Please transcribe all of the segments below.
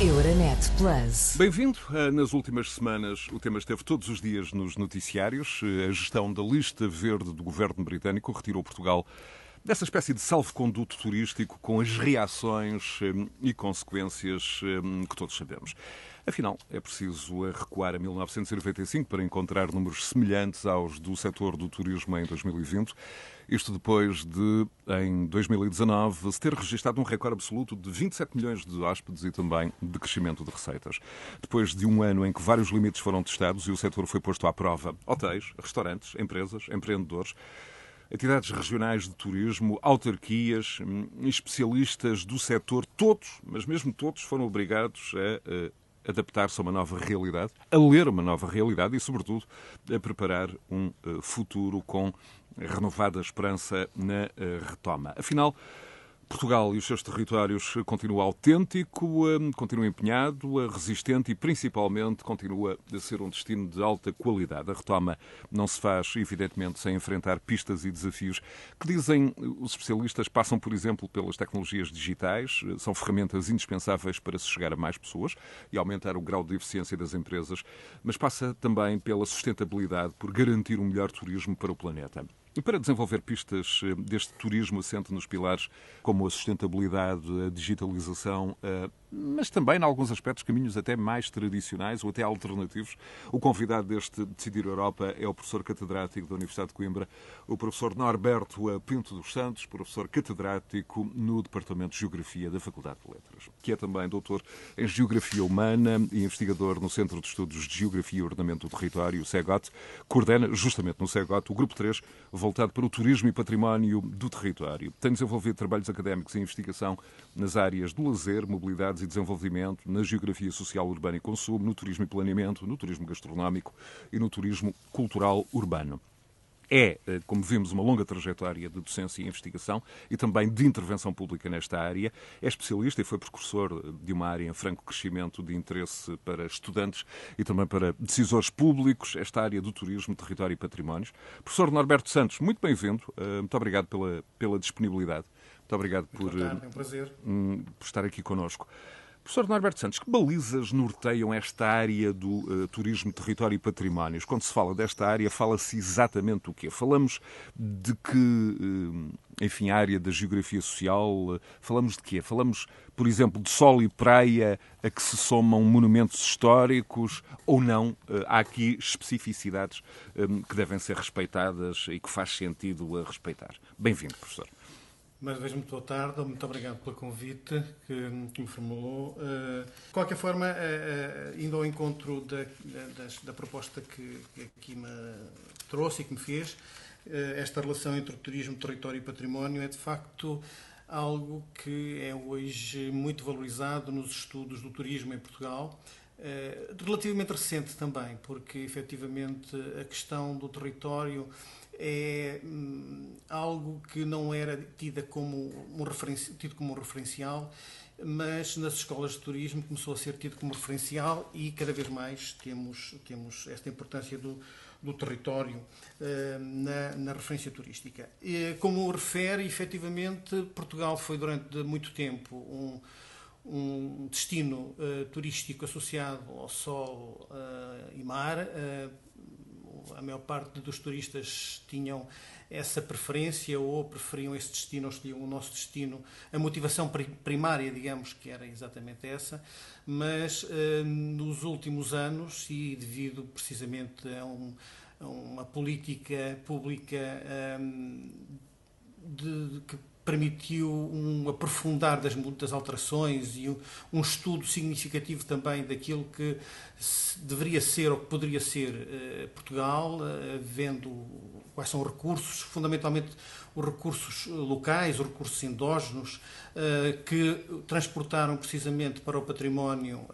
Euronet Plus. Bem-vindo. Eh, nas últimas semanas, o tema esteve todos os dias nos noticiários. Eh, a gestão da lista verde do governo britânico retirou Portugal dessa espécie de salvo-conduto turístico com as reações eh, e consequências que todos sabemos. Afinal, é preciso recuar a 1995 para encontrar números semelhantes aos do setor do turismo em 2020. Isto depois de, em 2019, se ter registrado um recorde absoluto de 27 milhões de hóspedes e também de crescimento de receitas. Depois de um ano em que vários limites foram testados e o setor foi posto à prova, hotéis, restaurantes, empresas, empreendedores, entidades regionais de turismo, autarquias, hum, especialistas do setor, todos, mas mesmo todos, foram obrigados a adaptar-se a uma nova realidade, a ler uma nova realidade e, sobretudo, a preparar um eh, futuro com renovada esperança na eh, retoma. Afinal, Portugal e os seus territórios continua autêntico, hum, continua empenhado, resistente e principalmente continua a ser um destino de alta qualidade. A retoma não se faz, evidentemente, sem enfrentar pistas e desafios que, dizem os especialistas, passam, por exemplo, pelas tecnologias digitais, são ferramentas indispensáveis para se chegar a mais pessoas e aumentar o grau de eficiência das empresas, mas passa também pela sustentabilidade, por garantir um melhor turismo para o planeta. E para desenvolver pistas eh, deste turismo assente nos pilares como a sustentabilidade, a digitalização, eh, mas também, em alguns aspectos, caminhos até mais tradicionais ou até alternativos. O convidado deste Decidir Europa é o professor catedrático da Universidade de Coimbra, o professor Norberto Pinto dos Santos, professor catedrático no Departamento de Geografia da Faculdade de Letras, que é também doutor em Geografia Humana e investigador no Centro de Estudos de Geografia e Ordenamento do Território, o CEGOT, coordena justamente no CEGOT o Grupo 3, voltado para o turismo e património do território. Tem desenvolvido trabalhos académicos e investigação nas áreas do lazer, mobilidades e desenvolvimento, na geografia social urbana e consumo, no turismo e planeamento, no turismo gastronómico e no turismo cultural urbano. É, eh, como vimos, uma longa trajetória de docência e investigação e também de intervenção pública nesta área. É especialista e foi precursor eh, de uma área em franco crescimento de interesse para estudantes e também para decisores públicos, esta área do turismo, território e patrimónios. Professor Norberto Santos, muito bem-vindo. Eh, muito obrigado pela, pela disponibilidade. Muito obrigado por, tarde, é um. Hum, por estar aqui connosco. Professor Norberto Santos, que balizas norteiam esta área do uh, turismo, território e patrimónios? Quando se fala desta área, fala-se exatamente o quê? Falamos de que, uh, enfim, área da geografia social? Uh, falamos de quê? Falamos, por exemplo, de sol e praia a que se somam monumentos históricos ou não? há aqui especificidades que devem ser respeitadas e que faz sentido a respeitar. Bem-vindo, professor. Mais uma vez, muito boa tarde, muito obrigado pelo convite que, que me formulou. Uh, de qualquer forma, uh, uh, indo ao encontro da, da, da proposta que, aqui me trouxe e que me fez, esta relação entre turismo, território e património é de facto algo que é hoje muito valorizado nos estudos do turismo em Portugal. Relativamente recente também, porque efetivamente a questão do território é hum, algo que não era tida como um tido como um referencial, mas nas escolas de turismo começou a ser tido como referencial e cada vez mais temos, temos esta importância do, do território uh, na, na, referência turística. E, como refere, efetivamente, Portugal foi durante muito tempo um, um destino uh, turístico associado ao sol uh, e mar, a maior parte dos turistas tinham essa preferência ou preferiam esse destino ou escolhiam o nosso destino. A motivação primária, digamos, que era exatamente essa, mas eh, nos últimos anos, e devido precisamente a, um, a uma política pública eh, de, de, que permitiu um aprofundar das, das alterações e um, estudo significativo também daquilo que deveria ser ou que poderia ser uh, Portugal, uh, vendo quais são os recursos, fundamentalmente os recursos locais, os recursos endógenos, que transportaram precisamente para o património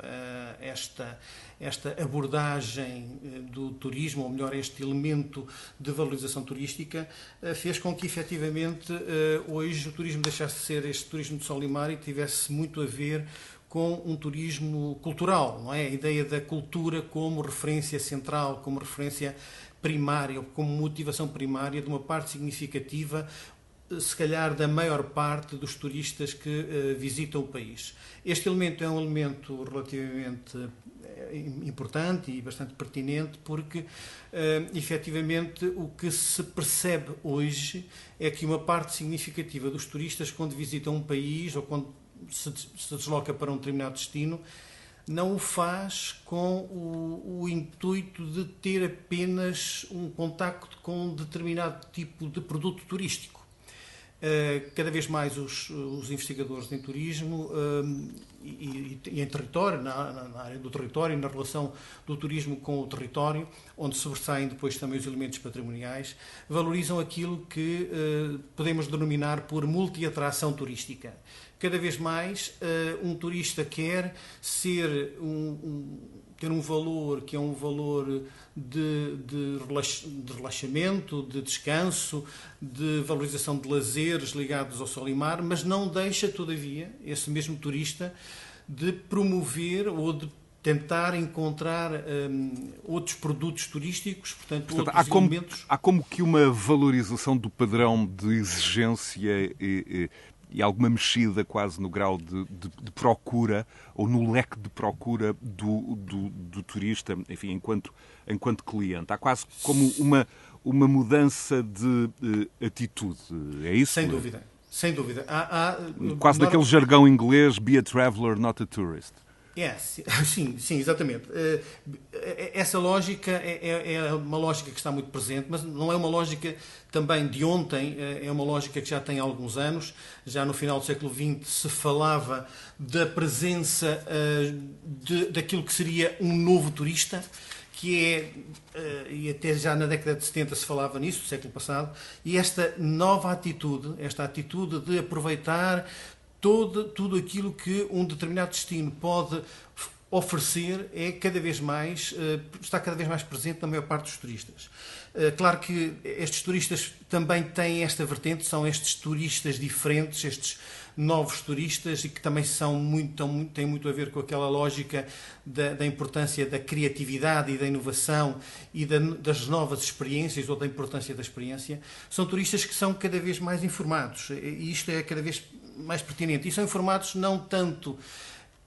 esta esta abordagem eh, do turismo, ou melhor, este elemento de valorização turística, eh, fez com que efetivamente eh, hoje o turismo deixasse de ser este turismo de sol e mar e tivesse muito a ver com um turismo cultural, não é? A ideia da cultura como referência central, como referência primária, como motivação primária de uma parte significativa se calhar, da maior parte dos turistas que uh, visitam o país. Este elemento é um elemento relativamente importante e bastante pertinente, porque, uh, efetivamente, o que se percebe hoje é que uma parte significativa dos turistas, quando visitam um país ou quando se, se desloca para um determinado destino, não o faz com o, o, intuito de ter apenas um contacto com um determinado tipo de produto turístico. Eh, cada vez mais os, os investigadores em turismo eh, e, e, em território, na, na, área do território, na relação do turismo com o território, onde sobressaem depois também os elementos patrimoniais, valorizam aquilo que uh, podemos denominar por multiatração turística. Cada vez mais um turista quer ser um, um ter um valor que é um valor de, de, relaxamento, de descanso, de valorização de lazeres ligados ao sol e mar, mas não deixa, todavia, esse mesmo turista de promover ou de tentar encontrar um, outros produtos turísticos, portanto, portanto outros há como, elementos. Há como que uma valorização do padrão de exigência e, e e alguma mexida quase no grau de, de, de, procura ou no leque de procura do, do, do, turista, enfim, enquanto, enquanto cliente. Há quase como uma, uma mudança de uh, atitude, é isso? Sem dúvida, sem dúvida. Há, há, quase daquele jargão inglês, be a traveller, not a tourist. É, sim, sim, exatamente. Eh, essa lógica é, é, é, uma lógica que está muito presente, mas não é uma lógica também de ontem, eh, é uma lógica que já tem alguns anos. Já no final do século XX se falava da presença eh, de, daquilo que seria um novo turista, que é, e até já na década de 70 se falava nisso, do século passado, e esta nova atitude, esta atitude de aproveitar todo, tudo aquilo que um determinado destino pode oferecer é cada vez mais, eh, está cada vez mais presente na maior parte dos turistas. Eh, claro que estes turistas também têm esta vertente, são estes turistas diferentes, estes novos turistas e que também são muito, têm muito a ver com aquela lógica da, da importância da criatividade e da inovação e da, das novas experiências ou da importância da experiência. São turistas que são cada vez mais informados e isto é cada vez mais pertinente. E são informados não tanto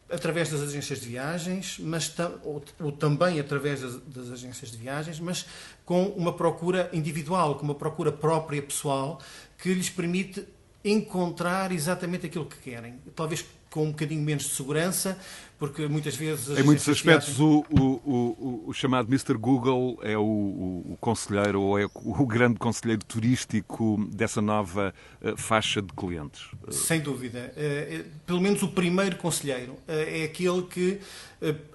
através das agências de viagens, mas ou, ou também através das, das, agências de viagens, mas com uma procura individual, com uma procura própria, pessoal, que lhes permite encontrar exatamente aquilo que querem. Talvez com um bocadinho menos de segurança, porque muitas vezes... Em muitos aspectos, o, o, o, o, chamado Mr. Google é o, conselheiro, ou é o grande conselheiro turístico dessa nova uh, faixa de clientes. Sem dúvida. Uh, pelo menos o primeiro conselheiro é aquele que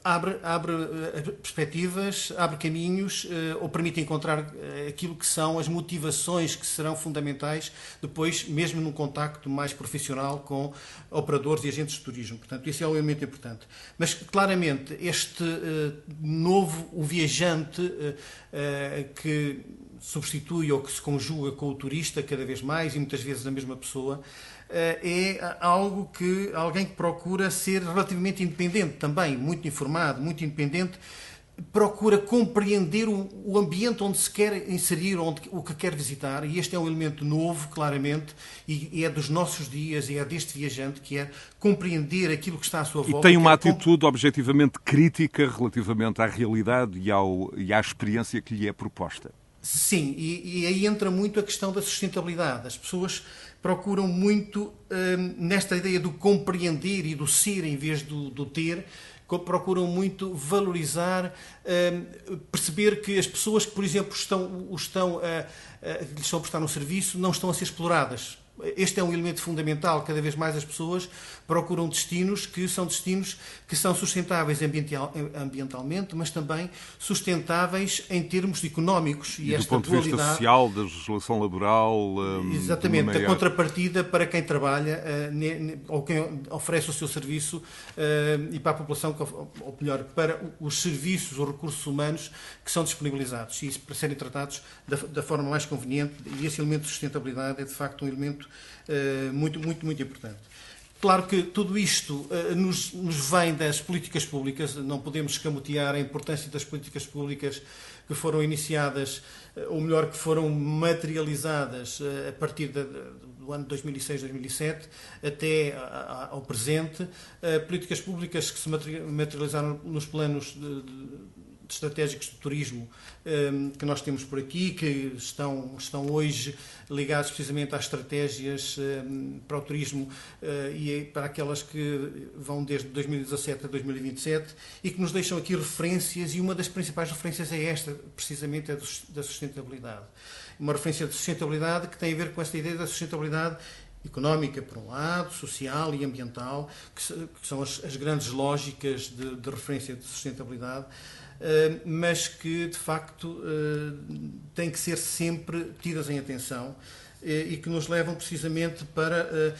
abre, abre perspectivas, abre caminhos ou permite encontrar aquilo que são as motivações que serão fundamentais depois, mesmo num contacto mais profissional com operadores e agentes de turismo. Portanto, isso é um elemento importante. Mas, claramente, este novo, o viajante que substitui ou que se conjuga com o turista cada vez mais e muitas vezes a mesma pessoa, é algo que alguém que procura ser relativamente independente também, muito informado, muito independente procura compreender o, ambiente onde se quer inserir, onde, o que quer visitar, e este é um elemento novo, claramente, e, e é dos nossos dias, e é deste viajante que é compreender aquilo que está à sua volta. E tem uma atitude comp... objetivamente crítica relativamente à realidade e, ao, e à experiência que lhe é proposta. Sim, e, e aí entra muito a questão da sustentabilidade. As pessoas procuram muito hum, nesta ideia do compreender e do ser em vez do, do ter, procuram muito valorizar, hum, perceber que as pessoas que, por exemplo, estão, estão a, a, lhes estão a prestar um serviço não estão a ser exploradas este é um elemento fundamental. Cada vez mais as pessoas procuram destinos que são destinos que são sustentáveis ambientalmente, mas também sustentáveis em termos económicos. E, e do ponto de vista social, da legislação laboral. Hum, exatamente, maior... a contrapartida para quem trabalha uh, ou quem oferece o seu serviço uh, e para a população, ou melhor, para os serviços, os recursos humanos que são disponibilizados e para serem tratados da, da forma mais conveniente. E esse elemento de sustentabilidade é de facto um elemento muito, muito, muito importante. Claro que tudo isto uh, nos, vem das políticas públicas, não podemos escamotear a importância das políticas públicas que foram iniciadas, uh, ou melhor, que foram materializadas a partir do ano 2006-2007 até ao presente. políticas públicas que se materializaram nos planos de estratégicos de turismo um, que nós temos por aqui, que estão, estão hoje ligados precisamente às estratégias um, para o turismo uh, e para aquelas que vão desde 2017 a 2027 e que nos deixam aqui referências e uma das principais referências é esta, precisamente a da sustentabilidade. Uma referência de sustentabilidade que tem a ver com esta ideia da sustentabilidade económica, por um lado, social e ambiental, que, são as, as grandes lógicas de, de referência de sustentabilidade, eh, mas que de facto eh, têm que ser sempre tidas em atenção eh, e que nos levam precisamente para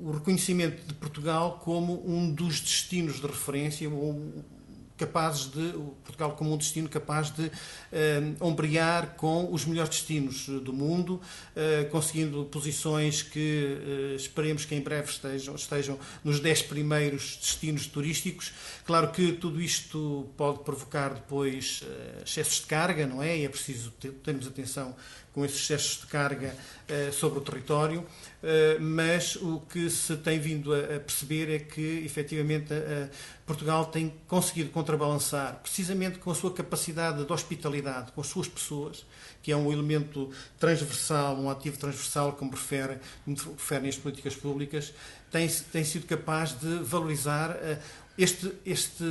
o reconhecimento de Portugal como um dos destinos de referência, capazes de, Portugal como um destino capaz de uh, ombrear com os melhores destinos do mundo, uh, conseguindo posições que esperemos que em breve estejam, estejam nos 10 primeiros destinos turísticos. Claro que tudo isto pode provocar depois excessos de carga, não é? E é preciso ter, termos atenção com esses excessos de carga sobre o território. Eh, mas o que se tem vindo a perceber é que, efetivamente, Portugal tem conseguido contrabalançar, precisamente com a sua capacidade de hospitalidade, com as suas pessoas, que é um elemento transversal, um ativo transversal, como refere, referem as políticas públicas, tem, tem sido capaz de valorizar eh, este, este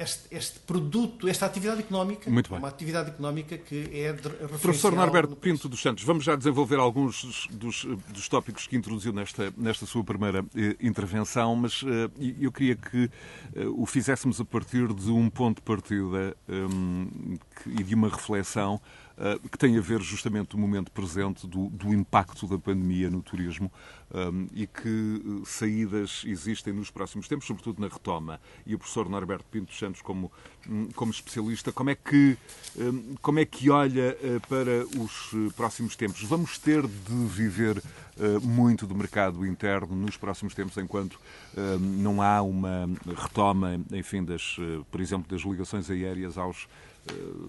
este, este, produto, esta atividade económica, uma atividade económica que é de Professor Norberto Pinto dos Santos, vamos já desenvolver alguns dos, dos, tópicos que introduziu nesta, nesta sua primeira eh, intervenção, mas eh, eu queria que eh, o fizéssemos a partir de um ponto de partida um, que, e de uma reflexão que tem a ver justamente do momento presente, do, do impacto da pandemia no turismo um, ehm, e que eh, saídas existem nos próximos tempos, sobretudo na retoma. E o professor Norberto Pinto Santos, como, hum, como especialista, como é, que, um, como é que olha para os próximos tempos? Vamos ter de viver muito do mercado interno nos próximos tempos, enquanto uh, não há uma retoma, enfim, das, por exemplo, das ligações aéreas aos eh,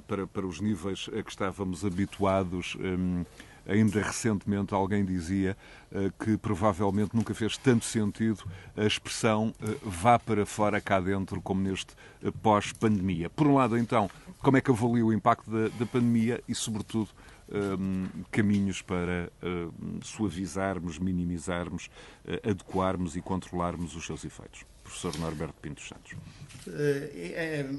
para, para os níveis a que estávamos habituados. Um, ainda recentemente alguém dizia uh, que provavelmente nunca fez tanto sentido a expressão uh, vá para fora cá dentro como neste uh, pós-pandemia. Por um lado, então, como é que avalia o impacto da, da pandemia e, sobretudo, um, caminhos para suavizarmos, minimizarmos, adequarmos e controlarmos os seus efeitos? Professor Norberto Pinto Santos. Eh, é, é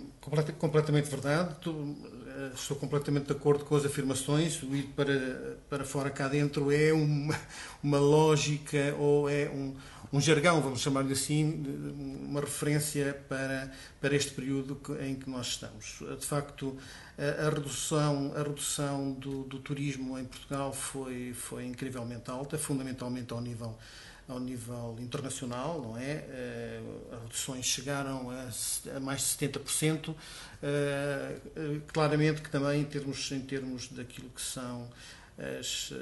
completamente verdade. Eh, estou completamente de acordo com as afirmações. O ir para, para fora cá dentro é uma, uma lógica ou é um, um jargão, vamos chamar-lhe assim, uma referência para, para este período em que nós estamos. De facto, a, a redução, a redução do, do turismo em Portugal foi, foi incrivelmente alta, fundamentalmente ao nível ao nível internacional, não é? Eh, as reduções chegaram a, mais de 70%, eh, eh, claramente que também em termos, em termos daquilo que são as,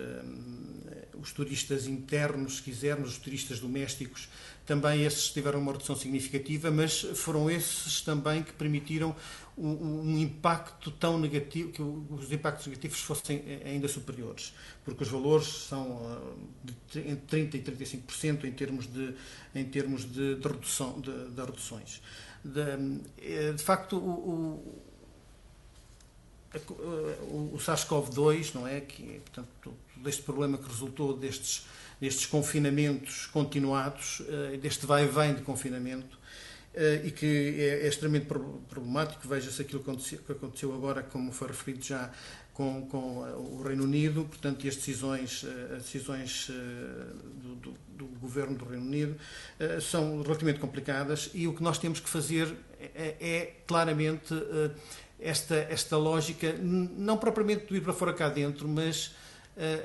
os turistas internos, se quisermos, os turistas domésticos, também esses tiveram uma redução significativa, mas foram esses também que permitiram um, um, impacto tão negativo, que os impactos negativos fossem ainda superiores, porque os valores são ah, de entre 30% e 35% em termos de, em termos de, de redução, de, de reduções. De, eh, de facto, o, o, o SARS-CoV-2, não é? Que, portanto, deste problema que resultou destes, destes confinamentos continuados, eh, deste vai e vem de confinamento, eh, e que é, é extremamente problemático. Veja-se aquilo que aconteceu, agora, como foi referido já, com, com eh, o Reino Unido, portanto, as decisões, eh, as decisões do, do, do, governo do Reino Unido são relativamente complicadas. E o que nós temos que fazer é, é claramente esta, esta lógica, não propriamente de ir para fora cá dentro, mas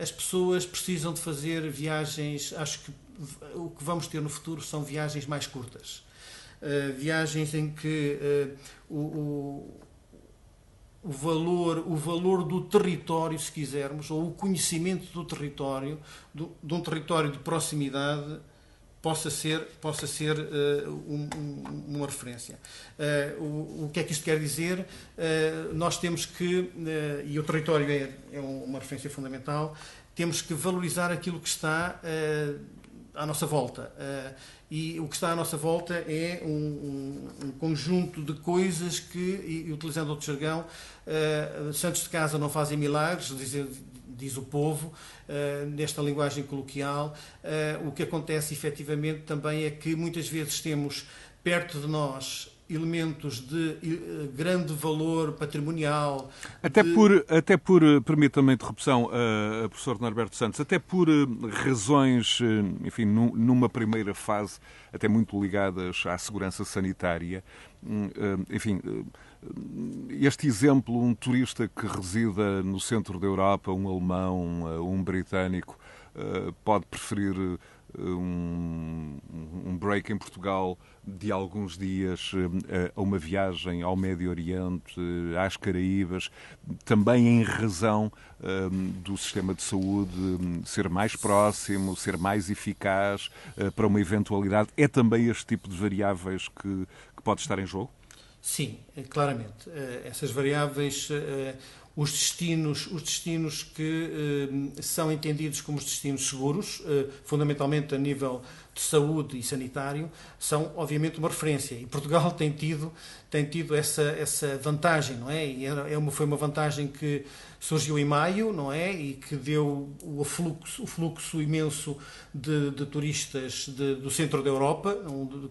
as pessoas precisam de fazer viagens, acho que o que vamos ter no futuro são viagens mais curtas eh, viagens em que uh, o, o, o, valor, o valor do território, se quisermos, ou o conhecimento do território, do, de um território de proximidade, possa ser, possa ser uh, um, um, uma referência. Uh, o, o, que é que isto quer dizer? Uh, nós temos que, e o território é, é, uma referência fundamental, temos que valorizar aquilo que está à nossa volta. E o que está à nossa volta é um, um conjunto de coisas que, e, utilizando outro jargão, santos de casa não fazem milagres, dizer, diz o povo, uh, nesta linguagem coloquial. Uh, o que acontece efetivamente também é que muitas vezes temos perto de nós elementos de uh, grande valor patrimonial. Até de... por, até por permita-me a interrupção, uh, professor Norberto Santos, até por razões, enfim, numa primeira fase, até muito ligadas à segurança sanitária, hum, enfim este exemplo, um turista que resida no centro da Europa, um alemão, um britânico, eh, pode preferir eh, um, um break em Portugal de alguns dias eh, a uma viagem ao Médio Oriente, às Caraíbas, também em razão do sistema de saúde ser mais próximo, ser mais eficaz para uma eventualidade. É também este tipo de variáveis que, que pode estar em jogo? Sim, é, claramente. Eh, essas variáveis, eh, os destinos, os destinos que eh, são entendidos como os destinos seguros, fundamentalmente a nível de saúde e sanitário, são obviamente uma referência. E Portugal tem tido, tem tido essa, essa vantagem, não é? E é uma, foi uma vantagem que surgiu em maio, não é? E que deu o fluxo, o fluxo imenso de, de turistas de, do centro da Europa,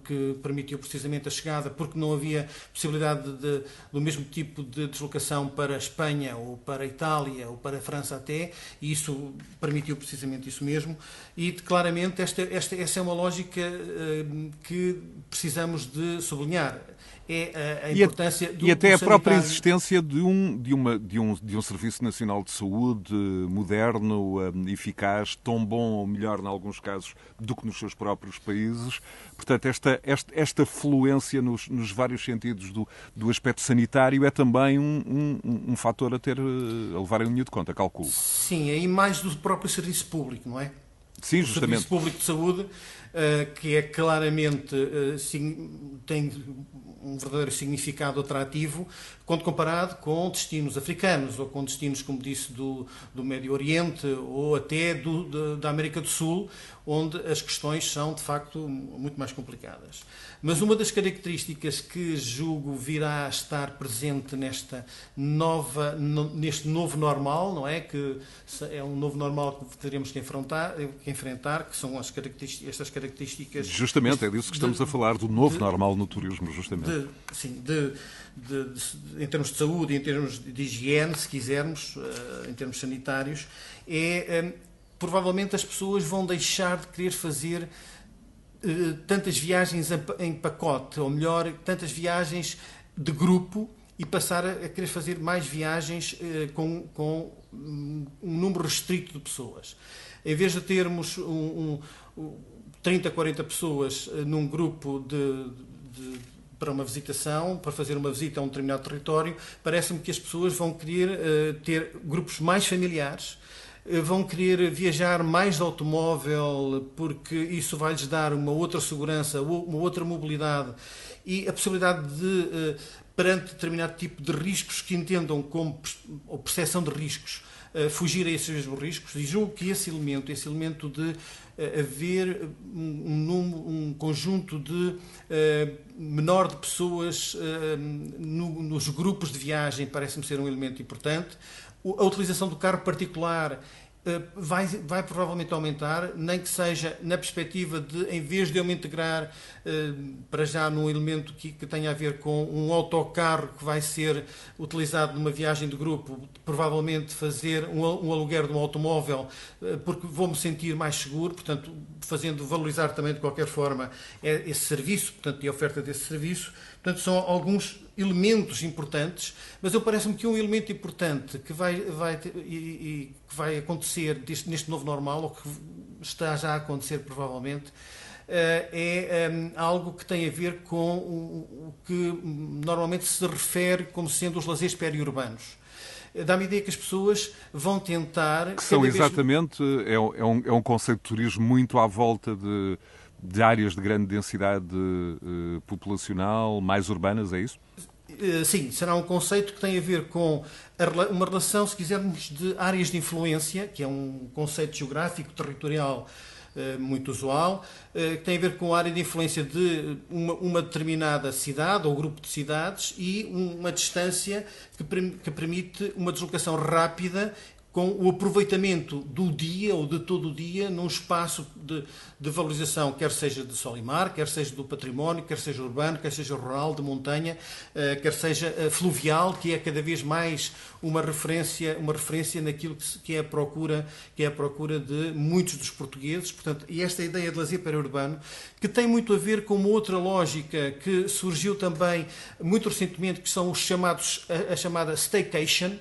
que permitiu precisamente a chegada, porque não havia possibilidade de, do mesmo tipo de deslocação para a Espanha ou para a Itália ou para a França até, e isso permitiu precisamente isso mesmo. E claramente esta, esta, essa é uma lógica uh, que precisamos de sublinhar é a, a importância e, do E até a própria existência de um, de, uma, de, um, de um Serviço Nacional de Saúde moderno, um, eficaz, tão bom ou melhor, em alguns casos, do que nos seus próprios países. Portanto, esta, esta, esta fluência nos, nos vários sentidos do, do aspecto sanitário é também um, um, um fator a ter a levar em linha de conta, calculo. Sim, é mais do próprio serviço público, não é? Sim, o justamente. Serviço Público de Saúde, eh, que é claramente eh, tem um verdadeiro significado atrativo quando comparado com destinos africanos ou com destinos, como disse, do, do Médio Oriente ou até do, de, da América do Sul, onde as questões são de facto muito mais complicadas. Mas uma das características que julgo virá a estar presente nesta nova, neste novo normal, não é? Que é um novo normal que teremos que enfrentar, que, enfrentar, que são as características, estas características. Justamente, é disso que estamos de, a falar, do novo de, normal no turismo, justamente. De, sim, de, em termos de saúde, em termos de higiene, se quisermos, eh, em termos sanitários, é eh, provavelmente as pessoas vão deixar de querer fazer eh, tantas viagens em pacote, ou melhor, tantas viagens de grupo e passar a querer fazer mais viagens com, com um número restrito de pessoas. Em vez de termos um, um, 30, 40 pessoas eh, num grupo de, de, para uma visitação, para fazer uma visita a um determinado território, parece-me que as pessoas vão querer uh, ter grupos mais familiares, eh, vão querer viajar mais de automóvel porque isso vai-lhes dar uma outra segurança, uma outra mobilidade e a possibilidade de, eh, perante determinado tipo de riscos que entendam como ou percepção de riscos, eh, fugir a esses mesmos riscos. E julgo que esse elemento, esse elemento de haver um, um conjunto de menor de pessoas nos grupos de viagem parece-me ser um elemento importante. A utilização do carro particular eh, vai, vai provavelmente aumentar, nem que seja na perspectiva de, em vez de eu me integrar eh, para já num elemento que, que tenha a ver com um autocarro que vai ser utilizado numa viagem de grupo, provavelmente fazer um, um aluguer de um automóvel, eh, porque vou me sentir mais seguro, portanto, fazendo valorizar também de qualquer forma esse serviço, portanto, e a oferta desse serviço. Portanto, são alguns elementos importantes, mas eu parece-me que um elemento importante que vai, vai, e, e, que vai acontecer deste, neste novo normal, ou que está já a acontecer provavelmente, eh, é um, algo que tem a ver com o, que normalmente se refere como sendo os lazeres periurbanos. Dá-me a ideia que as pessoas vão tentar. Que são exatamente. Vez... É, é, um, é um conceito de turismo muito à volta de de áreas de grande densidade uh, populacional, mais urbanas, é isso? Sim, será um conceito que tem a ver com uma relação, se quisermos, de áreas de influência, que é um conceito geográfico, territorial muito usual, que tem a ver com a área de influência de uma, determinada cidade ou grupo de cidades e uma distância que permite uma deslocação rápida com o aproveitamento do dia ou de todo o dia num espaço de, de, valorização, quer seja de sol e mar, quer seja do património, quer seja urbano, quer seja rural, de montanha, eh, quer seja eh, fluvial, que é cada vez mais uma referência, uma referência naquilo que é a procura, que é a procura de muitos dos portugueses. Portanto, e esta ideia de lazer periurbano, que tem muito a ver com uma outra lógica que surgiu também muito recentemente, que são os chamados a, a chamada staycation,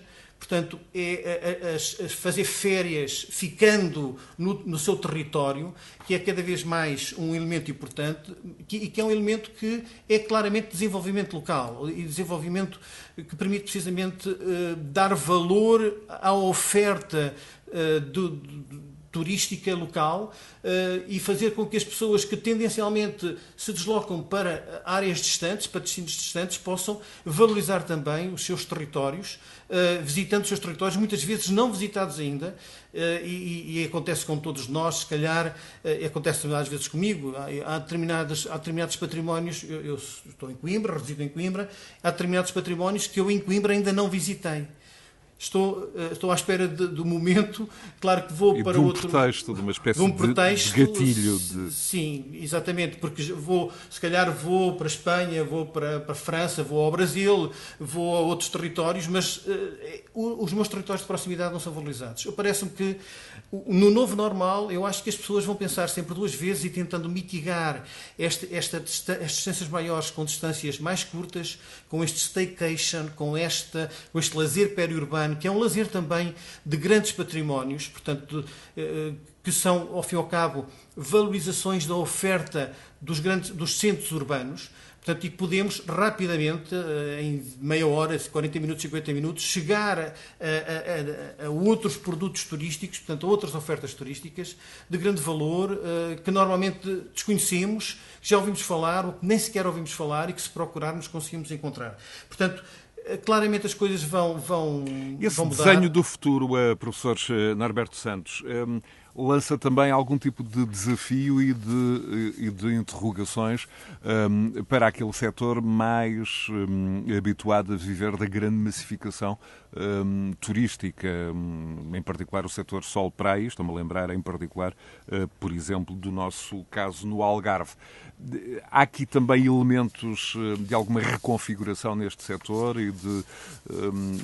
Portanto, é, é, é, fazer férias ficando no, no, seu território, que é cada vez mais um elemento importante e que é um elemento que é claramente desenvolvimento local e desenvolvimento que permite precisamente uh, dar valor à oferta uh, do, do turística local uh, e fazer com que as pessoas que tendencialmente se deslocam para áreas distantes, para destinos distantes, possam valorizar também os seus territórios, visitando os seus territórios, muitas vezes não visitados ainda, uh, e, e, acontece com todos nós, se calhar, acontece às vezes comigo, há, há, determinadas, há determinados patrimónios, eu, eu estou em Coimbra, resido em Coimbra, há determinados patrimónios que eu em Coimbra ainda não visitei estou, eh, estou à espera de, do momento. Claro que vou e para de um outro. pretexto, de uma espécie de, um pretexto, de gatilho. De... Sim, exatamente, porque vou, se calhar vou para a Espanha, vou para, para a França, vou ao Brasil, vou a outros territórios, mas uh, os meus territórios de proximidade não são valorizados. Parece-me que no novo normal, eu acho que as pessoas vão pensar sempre duas vezes e tentando mitigar esta, esta, estas distâncias maiores com distâncias mais curtas, com este staycation, com, esta, com este lazer periurbano, que é um lazer também de grandes patrimónios, portanto, eh, que são, ao fim e ao cabo, valorizações da oferta dos, grandes, dos centros urbanos Portanto, e podemos rapidamente, eh, em meia hora, 40 minutos, 50 minutos, chegar a, a, a, a outros produtos turísticos, portanto, a outras ofertas turísticas de grande valor, eh, que normalmente desconhecemos, que já ouvimos falar, ou que nem sequer ouvimos falar e que, se procurarmos, conseguimos encontrar. Portanto, eh, claramente as coisas vão, vão, Esse vão mudar. desenho do futuro, professor Norberto Santos, lança também algum tipo de desafio e de, e de interrogações um, para aquele setor mais um, habituado a viver da grande massificação um, turística, hum, em particular o setor sol-praia, estou-me a lembrar em particular, uh, por exemplo, do nosso caso no Algarve. Há aqui também elementos uh, de alguma reconfiguração neste setor e de, um,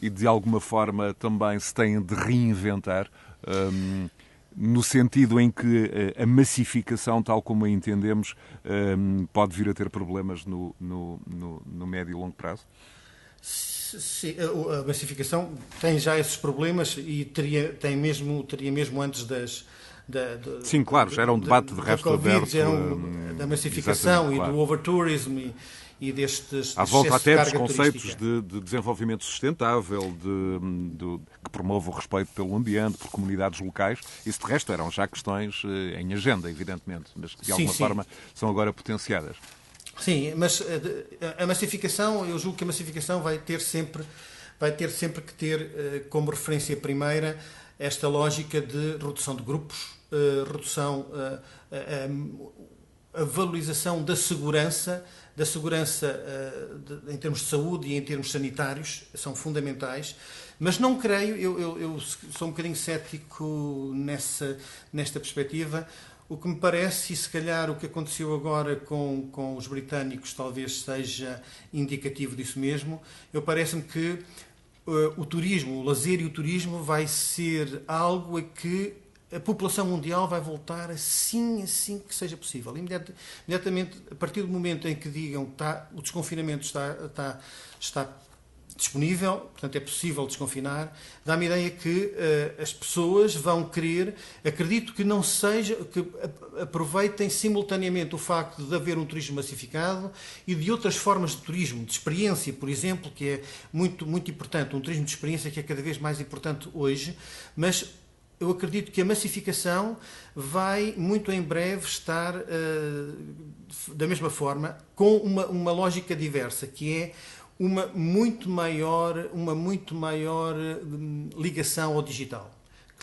e de alguma forma também se têm de reinventar. Um, no sentido em que eh, a massificação, tal como a entendemos, eh, pode vir a ter problemas no, no, no, no médio e longo prazo? Sim, a massificação tem já esses problemas e teria, tem mesmo, teria mesmo antes das. Da, Sim, claro, já era um debate de, de resto COVID, aberto. Um, da massificação e claro. do overtourism e, e destes. À volta até dos conceitos de, de, desenvolvimento sustentável, de, de, que promove o respeito pelo ambiente, por comunidades locais. Isso, de resto, eram já questões eh, em agenda, evidentemente, mas que de alguma sim, sim. forma são agora potenciadas. Sim, mas eh, a massificação, eu julgo que a massificação vai ter sempre, vai ter sempre que ter eh, como referência primeira esta lógica de redução de grupos, redução, a valorização da segurança da segurança uh, de, em termos de saúde e em termos sanitários são fundamentais, mas não creio, eu, eu, eu, sou um bocadinho cético nessa, nesta perspectiva. O que me parece, e se calhar o que aconteceu agora com, com os britânicos talvez seja indicativo disso mesmo, eu parece-me que uh, o turismo, o lazer e o turismo vai ser algo a que a população mundial vai voltar assim, assim que seja possível. Imediatamente, a partir do momento em que digam que está, o desconfinamento está, está, está disponível, portanto é possível desconfinar, dá-me a ideia que uh, as pessoas vão querer, acredito que não seja, que aproveitem simultaneamente o facto de haver um turismo massificado e de outras formas de turismo, de experiência, por exemplo, que é muito, muito importante, um turismo de experiência que é cada vez mais importante hoje, mas eu acredito que a massificação vai muito em breve estar uh, da mesma forma, com uma, uma lógica diversa, que é uma muito maior, uma muito maior hum, ligação ao digital.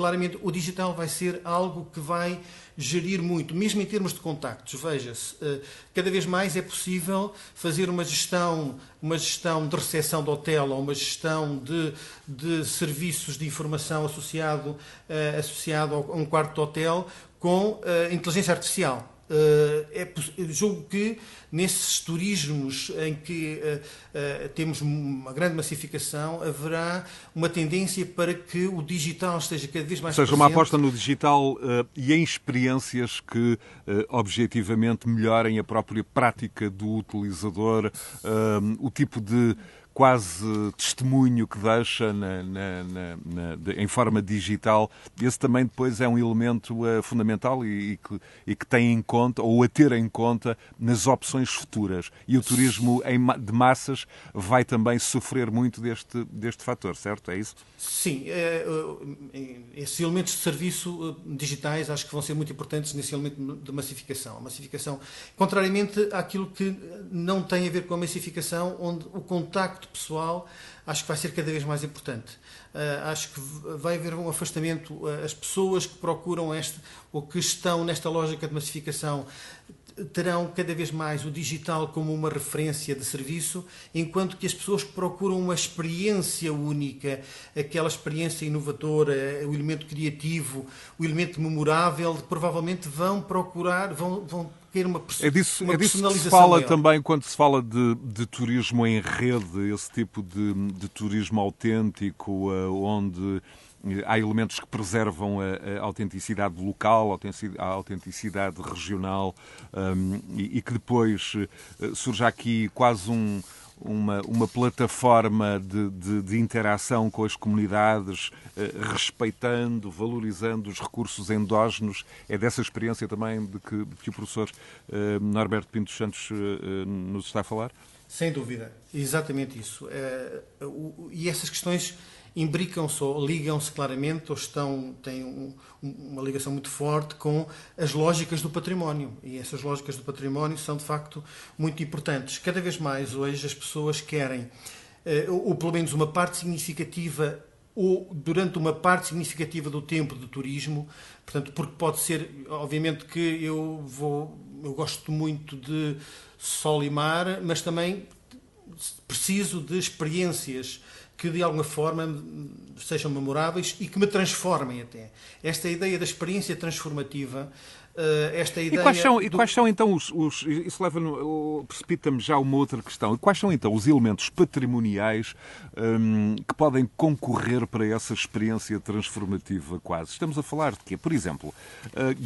Claramente, o digital vai ser algo que vai gerir muito, mesmo em termos de contactos. Veja-se, eh, cada vez mais é possível fazer uma gestão, uma gestão de recepção de hotel ou uma gestão de, de serviços de informação associado, eh, associado a um quarto de hotel com uh, inteligência artificial. Uh, é, julgo que nesses turismos em que uh, uh, temos uma grande massificação, haverá uma tendência para que o digital esteja cada vez mais Ou seja, presente. uma aposta no digital e em experiências que objetivamente melhorem a própria prática do utilizador, o tipo de quase testemunho que deixa na, na, na, de, em forma digital, esse também depois é um elemento uh, fundamental e, e, que, e, que, tem em conta, ou a ter em conta, nas opções futuras. E o turismo em, de massas vai também sofrer muito deste, deste fator, certo? É isso? Sim. É, esses elementos de serviço digitais acho que vão ser muito importantes nesse elemento de massificação. A massificação, contrariamente àquilo que não tem a ver com a massificação, onde o contacto contacto pessoal acho que vai ser cada vez mais importante. Uh, acho que vai haver um afastamento. Uh, as pessoas que procuram este, ou que estão nesta lógica de massificação, terão cada vez mais o digital como uma referência de serviço, enquanto que as pessoas que procuram uma experiência única, aquela experiência inovadora, o elemento criativo, o elemento memorável, provavelmente vão procurar, vão, vão ter uma, é disso, uma é disso que se fala maior. também quando se fala de, de, turismo em rede, esse tipo de, de turismo autêntico, uh, onde há elementos que preservam a, a autenticidade local, a autenticidade regional um, e, e, que depois uh, surge aqui quase um, uma, uma plataforma de, de, de, interação com as comunidades, uh, respeitando, valorizando os recursos endógenos. É dessa experiência também de que, de que o professor uh, Norberto Pinto Santos uh, nos está a falar? Sem dúvida, exatamente isso. e essas questões imbricam-se ou ligam-se claramente ou estão, têm um, uma ligação muito forte com as lógicas do património. E essas lógicas do património são, de facto, muito importantes. Cada vez mais hoje as pessoas querem, eh, ou pelo menos uma parte significativa ou durante uma parte significativa do tempo de turismo, portanto, porque pode ser, obviamente que eu vou, eu gosto muito de sol e mar, mas também preciso de experiências que de alguma forma sejam memoráveis e que me transformem até. Esta ideia da experiência transformativa eh, esta ideia. E quais são, e quais são então os. os isso leva precipita-me já uma outra questão. E quais são então os elementos patrimoniais um, que podem concorrer para essa experiência transformativa quase? Estamos a falar de quê? Por exemplo,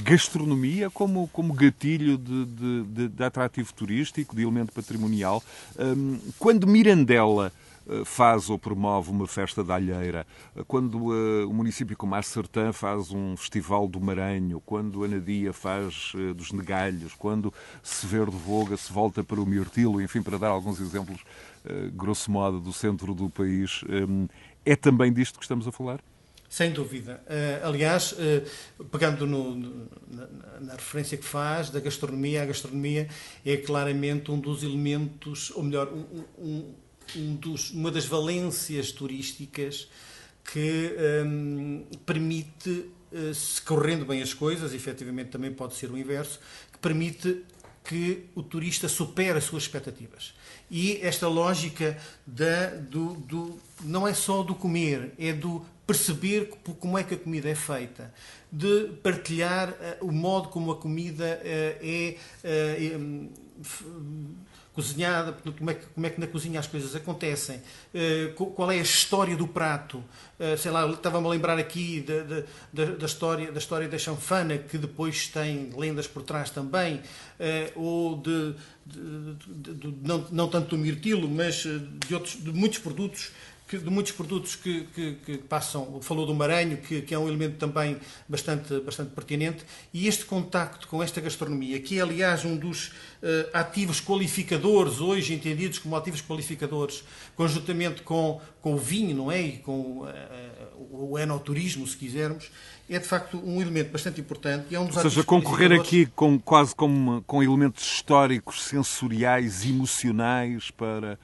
gastronomia como, como gatilho de, de, de, de atrativo turístico, de elemento patrimonial. Um, quando Mirandela eh, faz ou promove uma festa da alheira, eh, quando uh, o município como a Sertã faz um festival do Maranho, quando a Nadia faz dos Negalhos, quando se Verde Voga se volta para o Mirtilo, enfim, para dar alguns exemplos, grosso modo, do centro do país, é também disto que estamos a falar? Sem dúvida. Uh, aliás, uh, pegando no, no, na, na, referência que faz da gastronomia, a gastronomia é claramente um dos elementos, ou melhor, um, um, um dos, uma das valências turísticas que um, permite, uh, se correndo bem as coisas, efetivamente também pode ser o inverso, que permite que o turista supere as suas expectativas. E esta lógica da, do, do, não é só do comer, é do perceber como é que a comida é feita, de partilhar uh, o modo como a comida uh, é, uh, cozinhada, como é, que, como é que na cozinha as coisas acontecem, uh, qual é a história do prato. Uh, sei lá, estava-me a lembrar aqui da, da, da, história, da história da chanfana, que depois tem lendas por trás também, uh, ou de, de, de, de, não, não tanto do mirtilo, mas de, outros, de muitos produtos que, de muitos produtos que, que, que, passam, falou do maranho, que, que, é um elemento também bastante, bastante pertinente, e este contacto com esta gastronomia, que é aliás um dos uh, ativos qualificadores, hoje entendidos como ativos qualificadores, conjuntamente com, com o vinho, não é? E com uh, o enoturismo, se quisermos, é de facto um elemento bastante importante. E é um dos Ou seja, concorrer aqui com, quase com, com elementos históricos, sensoriais, emocionais para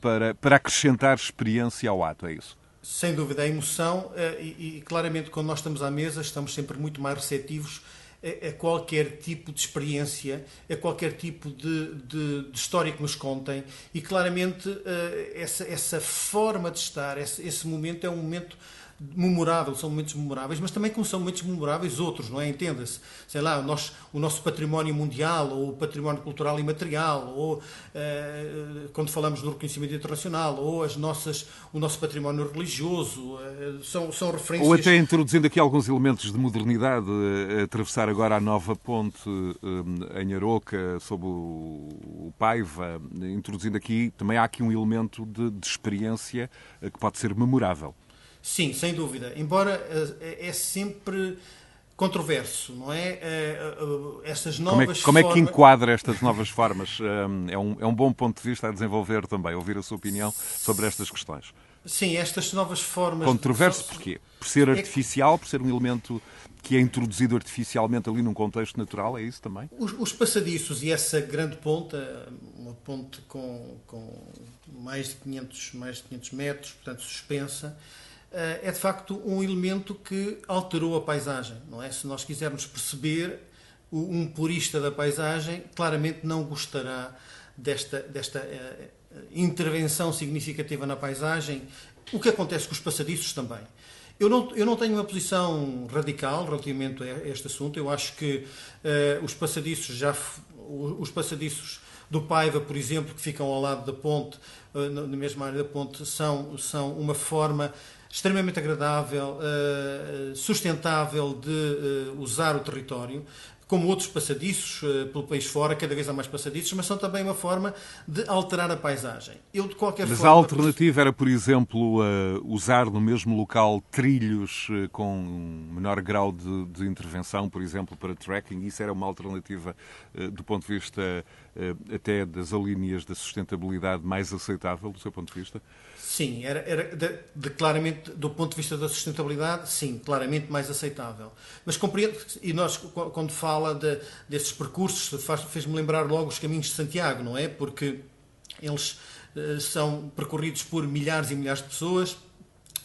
para, para acrescentar experiência ao ato, é isso? Sem dúvida, a emoção, eh, e, e claramente quando nós estamos à mesa, estamos sempre muito mais receptivos a, qualquer tipo de experiência, a qualquer tipo de, de, de história que nos contem, e claramente eh, essa, essa forma de estar, esse, esse momento é um momento memorável, são momentos memoráveis, mas também como são momentos memoráveis outros, não é? Entenda-se. Sei lá, o nosso, o nosso património mundial, ou o património cultural imaterial, ou eh, quando falamos do reconhecimento internacional, ou as nossas, o nosso património religioso, eh, são, são referências... Ou até introduzindo aqui alguns elementos de modernidade, eh, atravessar agora a nova ponte em Aroca, sob o, Paiva, introduzindo aqui, também há aqui um elemento de, de experiência que pode ser memorável. Sim, sem dúvida. Embora é sempre controverso, não é? Essas novas como é, como é que enquadra estas novas formas? É um, é um bom ponto de vista a desenvolver também, ouvir a sua opinião sobre estas questões. Sim, estas novas formas... Controverso de... porquê? Por ser artificial, por ser um elemento que é introduzido artificialmente ali num contexto natural, é isso também? Os, os passadiços e essa grande ponta, uma ponte com, com mais, de 500, mais de 500 metros, portanto suspensa, eh, é de facto um elemento que alterou a paisagem, não é? Se nós quisermos perceber, um purista da paisagem claramente não gostará desta, desta uh, intervenção significativa na paisagem. O que acontece com os passadiços também. Eu não, eu não tenho uma posição radical relativamente a este assunto. Eu acho que uh, os passadiços já os passadiços do Paiva, por exemplo, que ficam ao lado da ponte, uh, na mesma área da ponte, são, são uma forma extremamente agradável, eh, sustentável de eh, usar o território, como outros passadiços eh, pelo país fora, cada vez há mais passadiços, mas são também uma forma de alterar a paisagem. Eu, de qualquer mas forma, a alternativa era, por exemplo, usar no mesmo local trilhos com menor grau de, de, intervenção, por exemplo, para tracking. Isso era uma alternativa do ponto de vista até das alíneas da sustentabilidade mais aceitável, do seu ponto de vista? Sim, era, era de, de, claramente, do ponto de vista da sustentabilidade, sim, claramente mais aceitável. Mas compreendo, e nós, quando fala de, desses percursos, fez-me lembrar logo os caminhos de Santiago, não é? Porque eles uh, são percorridos por milhares e milhares de pessoas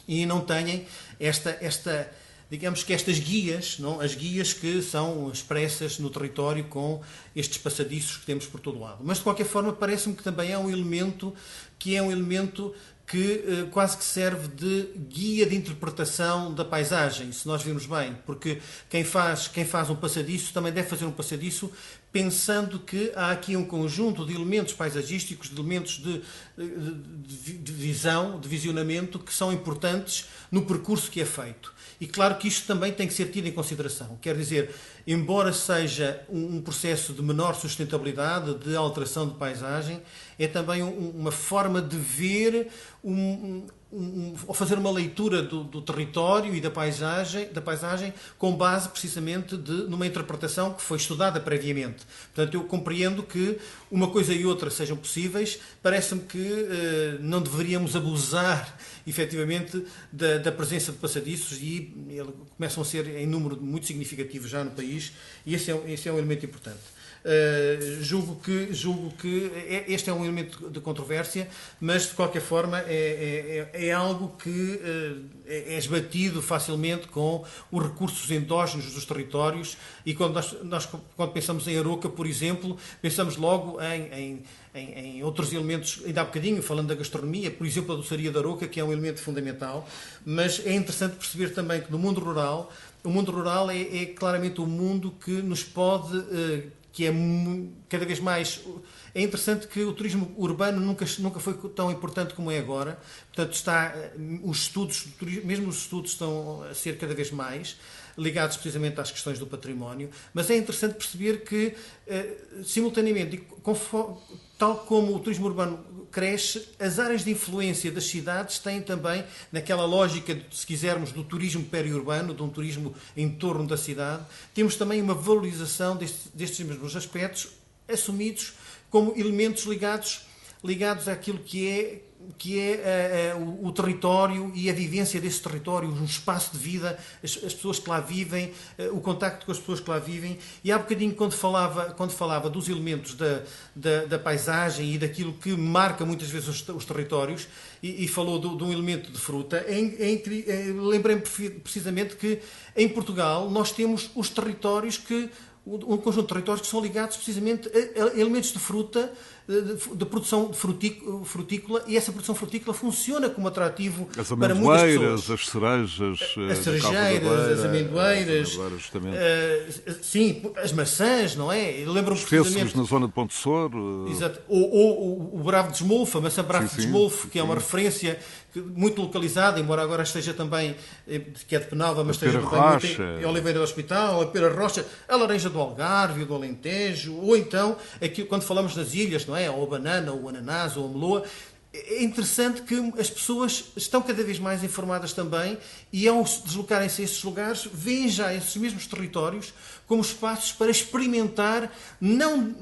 e não têm esta, esta digamos que estas guias, não, as guias que são expressas no território com estes passadiços que temos por todo lado. Mas de qualquer forma parece-me que também é um elemento que é um elemento que eh, quase que serve de guia de interpretação da paisagem, se nós virmos bem, porque quem faz, quem faz um passadiço também deve fazer um passadiço pensando que há aqui um conjunto de elementos paisagísticos, de elementos de, de, de visão, de visionamento, que são importantes no percurso que é feito. E claro que isto também tem que ser tido em consideração. Quer dizer, embora seja um processo de menor sustentabilidade, de alteração de paisagem, é também uma forma de ver um, um, fazer uma leitura do, do, território e da paisagem, da paisagem com base precisamente de, numa interpretação que foi estudada previamente. Portanto, eu compreendo que uma coisa e outra sejam possíveis, parece-me que eh, não deveríamos abusar efetivamente da, da, presença de passadiços e começam a ser em número muito significativo já no país e esse é, esse é um elemento importante. Uh, julgo que, julgo que é, este é um elemento de controvérsia, mas de qualquer forma é, é, é algo que uh, é esbatido facilmente com os recursos endógenos dos territórios e quando nós, nós quando pensamos em Aroca, por exemplo, pensamos logo em, em em, em, outros elementos, ainda há bocadinho, falando da gastronomia, por exemplo, a doçaria da Aroca, que é um elemento fundamental, mas é interessante perceber também que no mundo rural, o mundo rural é, é claramente o mundo que nos pode uh, que é cada vez mais. É interessante que o turismo urbano nunca, nunca foi tão importante como é agora. Portanto, está, eh, os estudos, mesmo os estudos estão a ser cada vez mais ligados precisamente às questões do património. Mas é interessante perceber que, eh, simultaneamente, tal como o turismo urbano cresce, as áreas de influência das cidades têm também, naquela lógica, se quisermos, do turismo periurbano, de um turismo em torno da cidade, temos também uma valorização destes, destes mesmos aspectos assumidos como elementos ligados, ligados àquilo que é que é uh, o, o, território e a vivência desse território, um espaço de vida, as, as pessoas que lá vivem, uh, o contacto com as pessoas que lá vivem. E há bocadinho, quando falava, quando falava dos elementos da, da, da paisagem e daquilo que marca muitas vezes os, os territórios, e, e, falou de, de um elemento de fruta, é, é, é, lembrei-me precisamente que em Portugal nós temos os territórios que um conjunto de territórios que são ligados precisamente a elementos de fruta de, de produção frutícola e essa produção frutícola funciona como atrativo as para muitas pessoas. As cerejas, as eh, cerejeiras, as amendoeiras, uh, sim, as maçãs, não é? Lembro Os precisamente... na zona de Ponte Sor. Uh... Exato. Ou, ou, o bravo de Esmolfo, a maçã bravo sim, de Esmolfo, que sim. é uma referência muito localizada, embora agora esteja também, que é de Penalva, mas esteja também Rocha. em Oliveira do Hospital, a Pera Rocha, a laranja do Algarve, do Alentejo, ou então, aqui, quando falamos nas ilhas, não é? Ou a banana, ou o ananás, ou a meloa. É interessante que as pessoas estão cada vez mais informadas também e, ao deslocarem-se a esses lugares, veem já esses mesmos territórios como espaços para experimentar, não,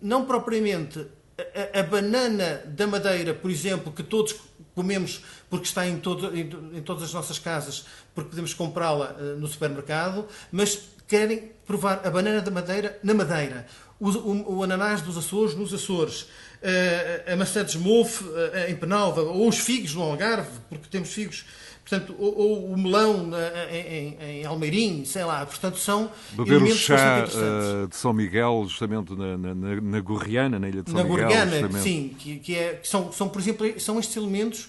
não propriamente a, a, banana da Madeira, por exemplo, que todos comemos porque está em, todo, em, em todas as nossas casas, porque podemos comprá-la uh, no supermercado, mas querem provar a banana da Madeira na Madeira, o, o, o ananás dos Açores nos Açores, uh, a maçã de esmolfe uh, em Penalva, ou os figos no Algarve, porque temos figos portanto, ou, ou o melão em, em, Almeirim, sei lá, portanto são Beber o chá uh, de São Miguel, justamente na, na, na Gorriana, na ilha de São na Miguel. Na Gorriana, sim, que, que, é, que são, são, por exemplo, são estes elementos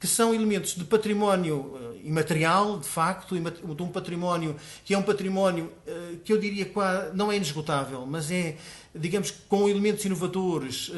que são elementos de património eh, imaterial, de facto, de um património que é um património eh, que eu diria que não é inesgotável, mas é, digamos, com elementos inovadores,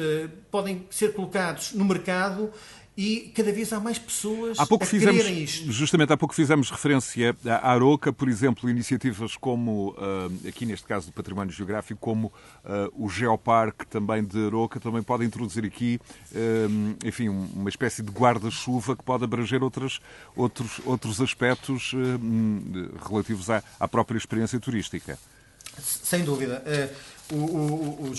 podem ser colocados no mercado e cada vez há mais pessoas há pouco a fizemos, quererem isto. Justamente há pouco fizemos referência à Aroca, por exemplo, iniciativas como, uh, aqui neste caso do património geográfico, como uh, o Geoparque também de Aroca, também pode introduzir aqui, uh, enfim, uma espécie de guarda-chuva que pode abranger outros, outros, outros aspectos relativos à, à própria experiência turística. Sem dúvida o, o,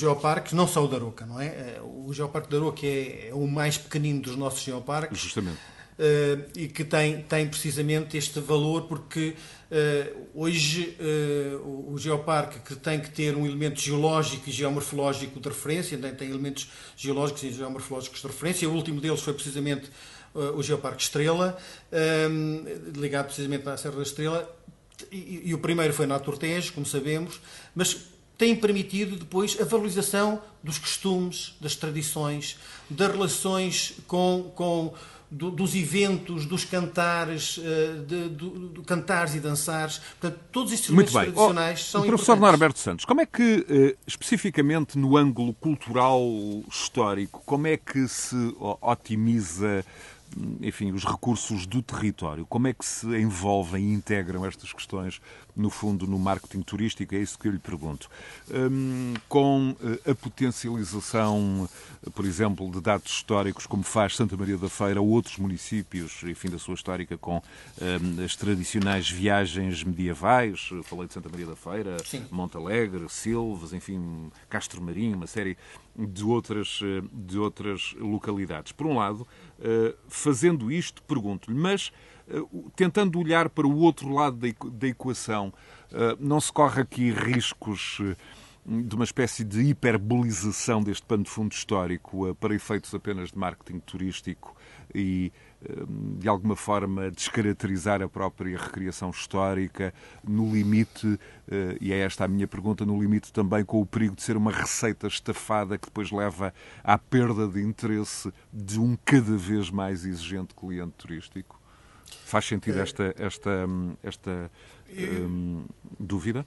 não só o da Aroca, não é? Eh, o Geoparque da Aroca é, é o mais pequenino dos nossos geoparques. Justamente. Uh, e que tem, tem precisamente este valor porque uh, hoje uh, o, o, geoparque que tem que ter um elemento geológico e geomorfológico de referência, tem, tem elementos geológicos e geomorfológicos de referência, o último deles foi precisamente o Geoparque Estrela, ligado precisamente à Serra da Estrela, e, e, o primeiro foi na Tortejo, como sabemos, mas tem permitido depois a valorização dos costumes, das tradições, das relações com, com do, dos eventos, dos cantares, eh, de, de, de, cantares e dançares. Portanto, todos estes elementos tradicionais oh, são Professor Norberto Santos, como é que, eh, especificamente no ângulo cultural histórico, como é que se otimiza enfim, os recursos do território. Como é que se envolvem e integram estas questões, no fundo, no marketing turístico? É isso que eu lhe pergunto. Um, com eh, a potencialização, por exemplo, de dados históricos, como faz Santa Maria da Feira ou outros municípios, enfim, da sua histórica, com um, as tradicionais viagens medievais, falei de Santa Maria da Feira, Sim. Montalegre, Silves, enfim, Castro Marinho, uma série de outras, eh, de outras localidades. Por um lado, eh, fazendo isto, pergunto-lhe, mas tentando olhar para o outro lado da equação, não se corre aqui riscos de uma espécie de hiperbolização deste pano de fundo histórico para efeitos apenas de marketing turístico e de alguma forma, descaracterizar a própria recriação histórica, no limite, eh, e é esta a minha pergunta, no limite também com o perigo de ser uma receita estafada que depois leva à perda de interesse de um cada vez mais exigente cliente turístico? Faz sentido esta, esta, esta um, dúvida?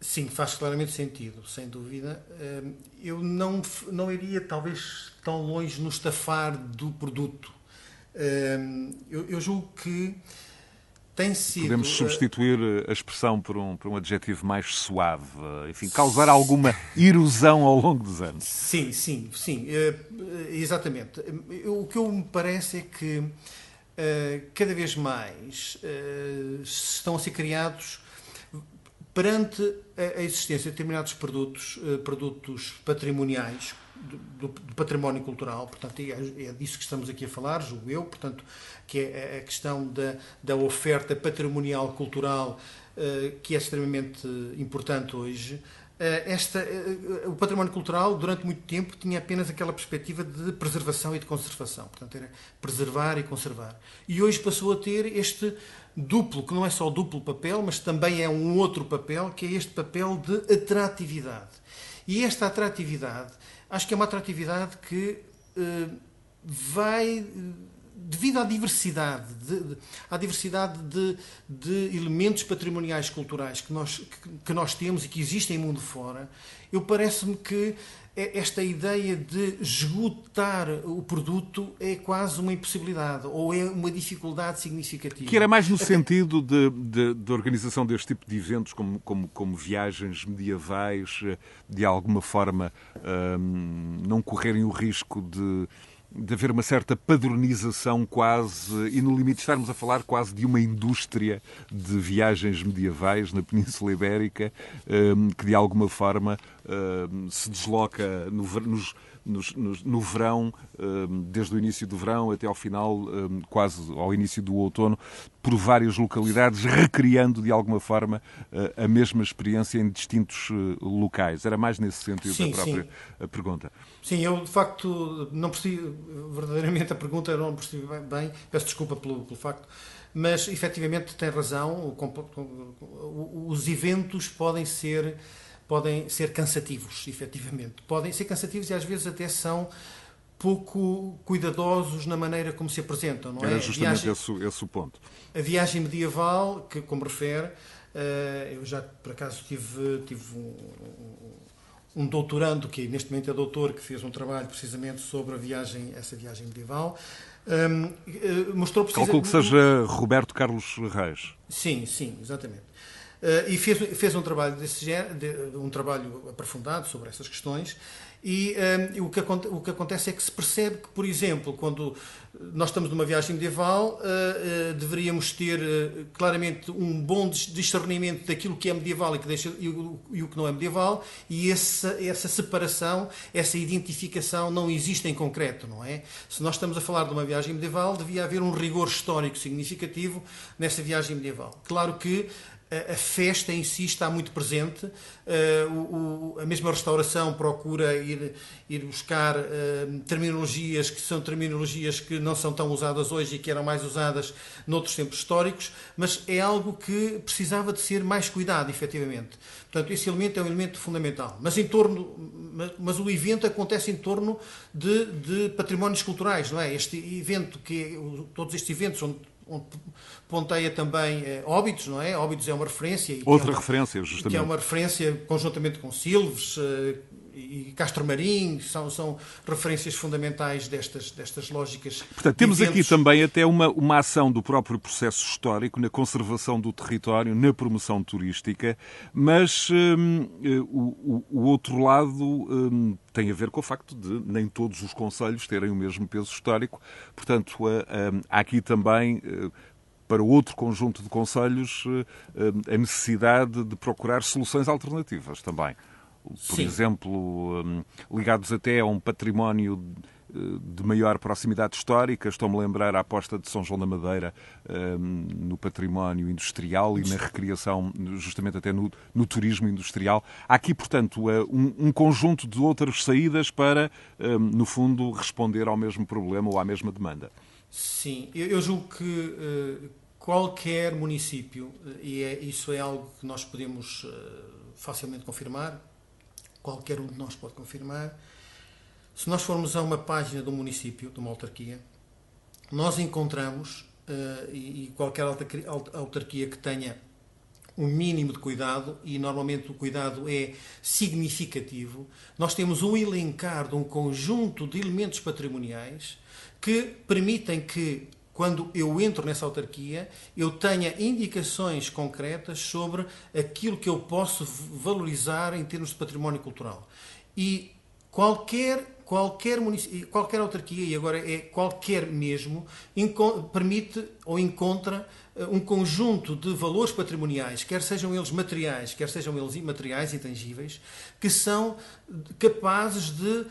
Sim, faz claramente sentido, sem dúvida. Ehm, eu não, não iria, talvez, tão longe no estafar do produto eu, eu julgo que tem sido. Podemos substituir a expressão por um, por um adjetivo mais suave, enfim, causar alguma erosão ao longo dos anos. Sim, sim, sim, exatamente. O que eu me parece é que cada vez mais estão a ser criados perante a existência de determinados produtos, produtos patrimoniais, do, do, património cultural, portanto, é, é, disso que estamos aqui a falar, julgo eu, portanto, que é a questão da, da oferta patrimonial cultural, que é extremamente importante hoje. Uh, esta, uh, o património cultural, durante muito tempo, tinha apenas aquela perspectiva de preservação e de conservação, portanto, era preservar e conservar. E hoje passou a ter este duplo, que não é só duplo papel, mas também é um outro papel, que é este papel de atratividade. E esta atratividade acho que é uma atratividade que uh, vai devido à diversidade, de, de, à diversidade de, de, elementos patrimoniais culturais que nós, que, que, nós temos e que existem mundo fora, eu parece-me que é esta ideia de esgotar o produto é quase uma impossibilidade ou é uma dificuldade significativa. Que era mais no sentido de, de, de organização deste tipo de eventos, como, como, como viagens medievais, eh, de alguma forma hum, não correrem o risco de de haver uma certa padronização quase, e no limite estarmos a falar quase de uma indústria de viagens medievais na Península Ibérica, hum, que de alguma forma hum, se desloca nos, nos, nos, no verão, hum, desde o início do verão até ao final, quase ao início do outono, por várias localidades, recriando de alguma forma eh, a mesma experiência em distintos eh, locais. Era mais nesse sentido sim, a própria sim. pergunta. Sim, eu de facto não percebi verdadeiramente a pergunta, eu não percebi bem, peço desculpa pelo, pelo facto, mas efetivamente tem razão, os eventos podem ser podem ser cansativos, efetivamente. Podem ser cansativos e às vezes até são pouco cuidadosos na maneira como se apresentam, não é? Era justamente viagem, esse, esse o ponto. A viagem medieval, que como refere, eh, eu já por acaso tive, tive um, um doutorando, que neste momento é doutor, que fez um trabalho precisamente sobre a viagem, essa viagem medieval. Um, eh, mostrou precisamente... Calculo que seja Roberto Carlos Reis. Sim, sim, exatamente. Uh, e fez, fez um trabalho desse género, um trabalho aprofundado sobre essas questões e um, o, que, o, que, acontece é que se percebe que, por exemplo, quando nós estamos numa viagem medieval, uh, uh, deveríamos ter uh, claramente um bom discernimento daquilo que é medieval e, que deixa, e, o, e o que não é medieval, e essa, essa separação, essa identificação não existe em concreto, não é? Se nós estamos a falar de uma viagem medieval, devia haver um rigor histórico significativo nessa viagem medieval. Claro que a festa em si está muito presente. Uh, a mesma restauração procura ir, ir buscar uh, terminologias que são terminologias que não são tão usadas hoje e que eram mais usadas noutros tempos históricos, mas é algo que precisava de ser mais cuidado, efetivamente. Portanto, esse elemento é um elemento fundamental. Mas, em torno, mas, o evento acontece em torno de, de patrimónios culturais, não é? Este evento, que todos estes eventos onde ponteia também é, Óbidos, não é? Óbidos é uma referência. Outra é uma, referência, justamente. Que é uma referência conjuntamente com Silves uh, e Castro Marim, são, são referências fundamentais destas, destas lógicas. Portanto, temos aqui também até uma, uma ação do próprio processo histórico na conservação do território, na promoção turística, mas hum, o, o, outro lado hum, tem a ver com o facto de nem todos os conselhos terem o mesmo peso histórico. Portanto, há aqui também eh, para outro conjunto de conselhos eh, a necessidade de procurar soluções alternativas também por Sim. exemplo, hum, ligados até a um património eh, de maior proximidade histórica. Estou-me a lembrar a aposta de São João da Madeira um, no património industrial e na recriação, justamente até no, no turismo industrial. Há aqui, portanto, eh, um, um conjunto de outras saídas para, um, no fundo, responder ao mesmo problema ou à mesma demanda. Sim, eu, eu julgo que uh, qualquer município, e é, isso é algo que nós podemos uh, facilmente confirmar, qualquer um de nós pode confirmar. Se nós formos a uma página do município, de uma autarquia, nós encontramos, uh, e, e qualquer autarquia que tenha um mínimo de cuidado, e normalmente o cuidado é significativo, nós temos um elencar de um conjunto de elementos patrimoniais que permitem que quando eu entro nessa autarquia, eu tenha indicações concretas sobre aquilo que eu posso valorizar em termos de património cultural. E qualquer qualquer, qualquer autarquia, e agora é qualquer mesmo, permite ou encontra eh, um conjunto de valores patrimoniais, quer sejam eles materiais, quer sejam eles imateriais, intangíveis, que são capazes de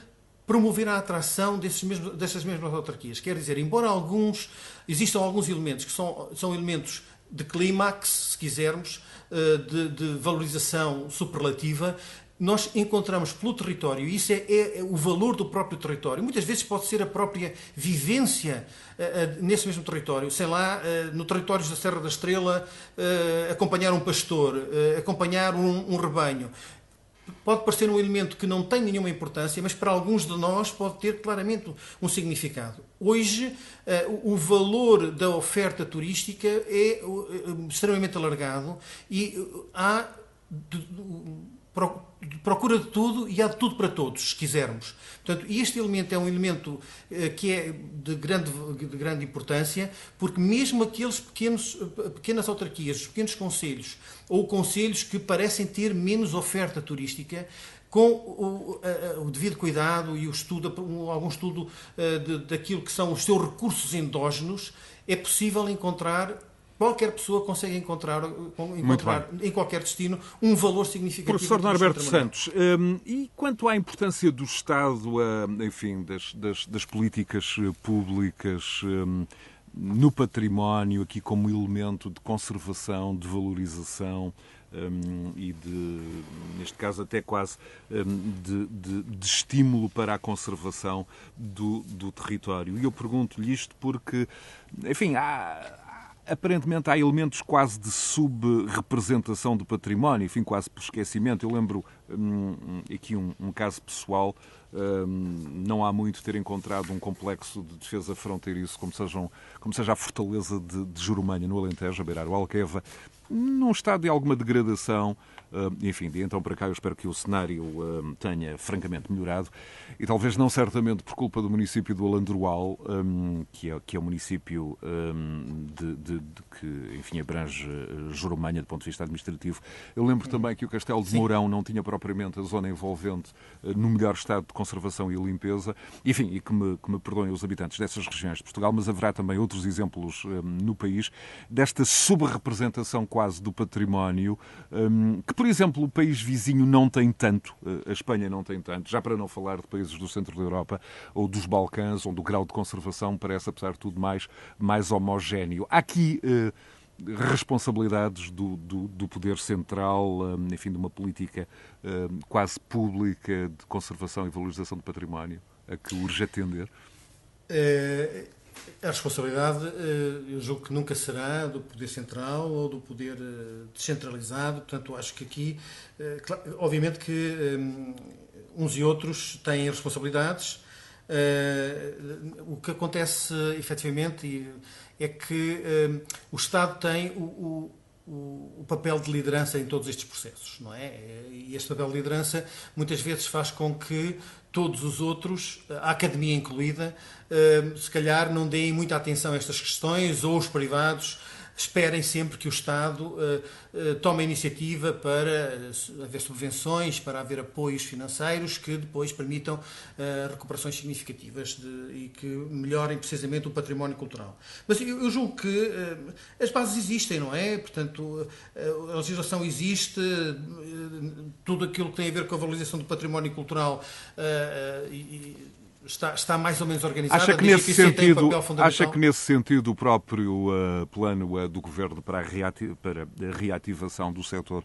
promover a atração mesmos, dessas mesmas autarquias. Quer dizer, embora alguns existam alguns elementos que são, são elementos de clímax, se quisermos, eh, de, de, valorização superlativa, nós encontramos pelo território, e isso é, é, é, o valor do próprio território. Muitas vezes pode ser a própria vivência uh, uh, nesse mesmo território. Sei lá, no território da Serra da Estrela, acompanhar um pastor, acompanhar um, um rebanho pode parecer um elemento que não tem nenhuma importância, mas para alguns de nós pode ter claramente um significado. Hoje, o valor da oferta turística é extremamente alargado e há procura de tudo e há de tudo para todos, se quisermos. Portanto, este elemento é um elemento eh, que é de grande, de grande importância, porque mesmo aqueles pequenos, eh, pequenas autarquias, os pequenos conselhos, ou conselhos que parecem ter menos oferta turística, com o, o, devido cuidado e o estudo, algum estudo eh, de, daquilo que são os seus recursos endógenos, é possível encontrar Qualquer pessoa consegue encontrar, encontrar em qualquer destino um valor significativo. Professor Norberto Santos, um, e quanto à importância do Estado, uh, enfim, das, das, das, políticas eh, públicas um, no património, aqui como elemento de conservação, de valorização um, e de, neste caso, até quase hum, de, de, de, estímulo para a conservação do, do território. E eu pergunto-lhe isto porque, enfim, há aparentemente há elementos quase de sub-representação do património, enfim, quase por esquecimento. Eu lembro hum, aqui um, um, caso pessoal, hum, não há muito ter encontrado um complexo de defesa fronteiriço como, sejam, como seja a fortaleza de, de Jurumanha, no Alentejo, a beirar o Alqueva, num estado de alguma degradação, enfim, de então para cá eu espero que o cenário ah, tenha francamente melhorado. E talvez não certamente por culpa do município do Alandroal, ah, que é, que é o município de, de, de que, enfim, abrange Jurumanha do ponto de vista administrativo. Eu lembro também que o Castelo de Mourão não tinha propriamente a zona envolvente no melhor estado de conservação e limpeza. Enfim, e que me, que me perdoem os habitantes dessas regiões de Portugal, mas haverá também outros exemplos no país desta subrepresentação quase do património que, por exemplo, o país vizinho não tem tanto, eh, a Espanha não tem tanto, já para não falar de países do centro da Europa ou dos Balcãs, onde o grau de conservação parece, apesar de tudo, mais, mais homogéneo. Aqui eh, responsabilidades do, do, do, poder central, eh, enfim, de uma política eh, quase pública de conservação e valorização do património, a que urge atender? É, a responsabilidade, eh, eu julgo que nunca será do Poder Central ou do Poder eh, descentralizado. Portanto, acho que aqui, eh, obviamente que uns e outros têm responsabilidades. O que acontece efetivamente é que o Estado tem o, o, o, papel de liderança em todos estes processos, não é? E este papel de liderança muitas vezes faz com que todos os outros, a academia incluída, eh, se calhar não deem muita atenção a estas questões ou os privados esperem sempre que o Estado uh, uh, tome a iniciativa para uh, haver subvenções, para haver apoios financeiros que depois permitam recuperações significativas de, e que melhorem precisamente o património cultural. Mas eu, eu julgo que as bases existem, não é? Portanto, a legislação existe, tudo aquilo que tem a ver com a valorização do património cultural e, está, está mais ou menos organizada. Acha que, nesse sentido, um acha que nesse sentido o próprio uh, plano uh, do Governo para a, reati para a reativação do setor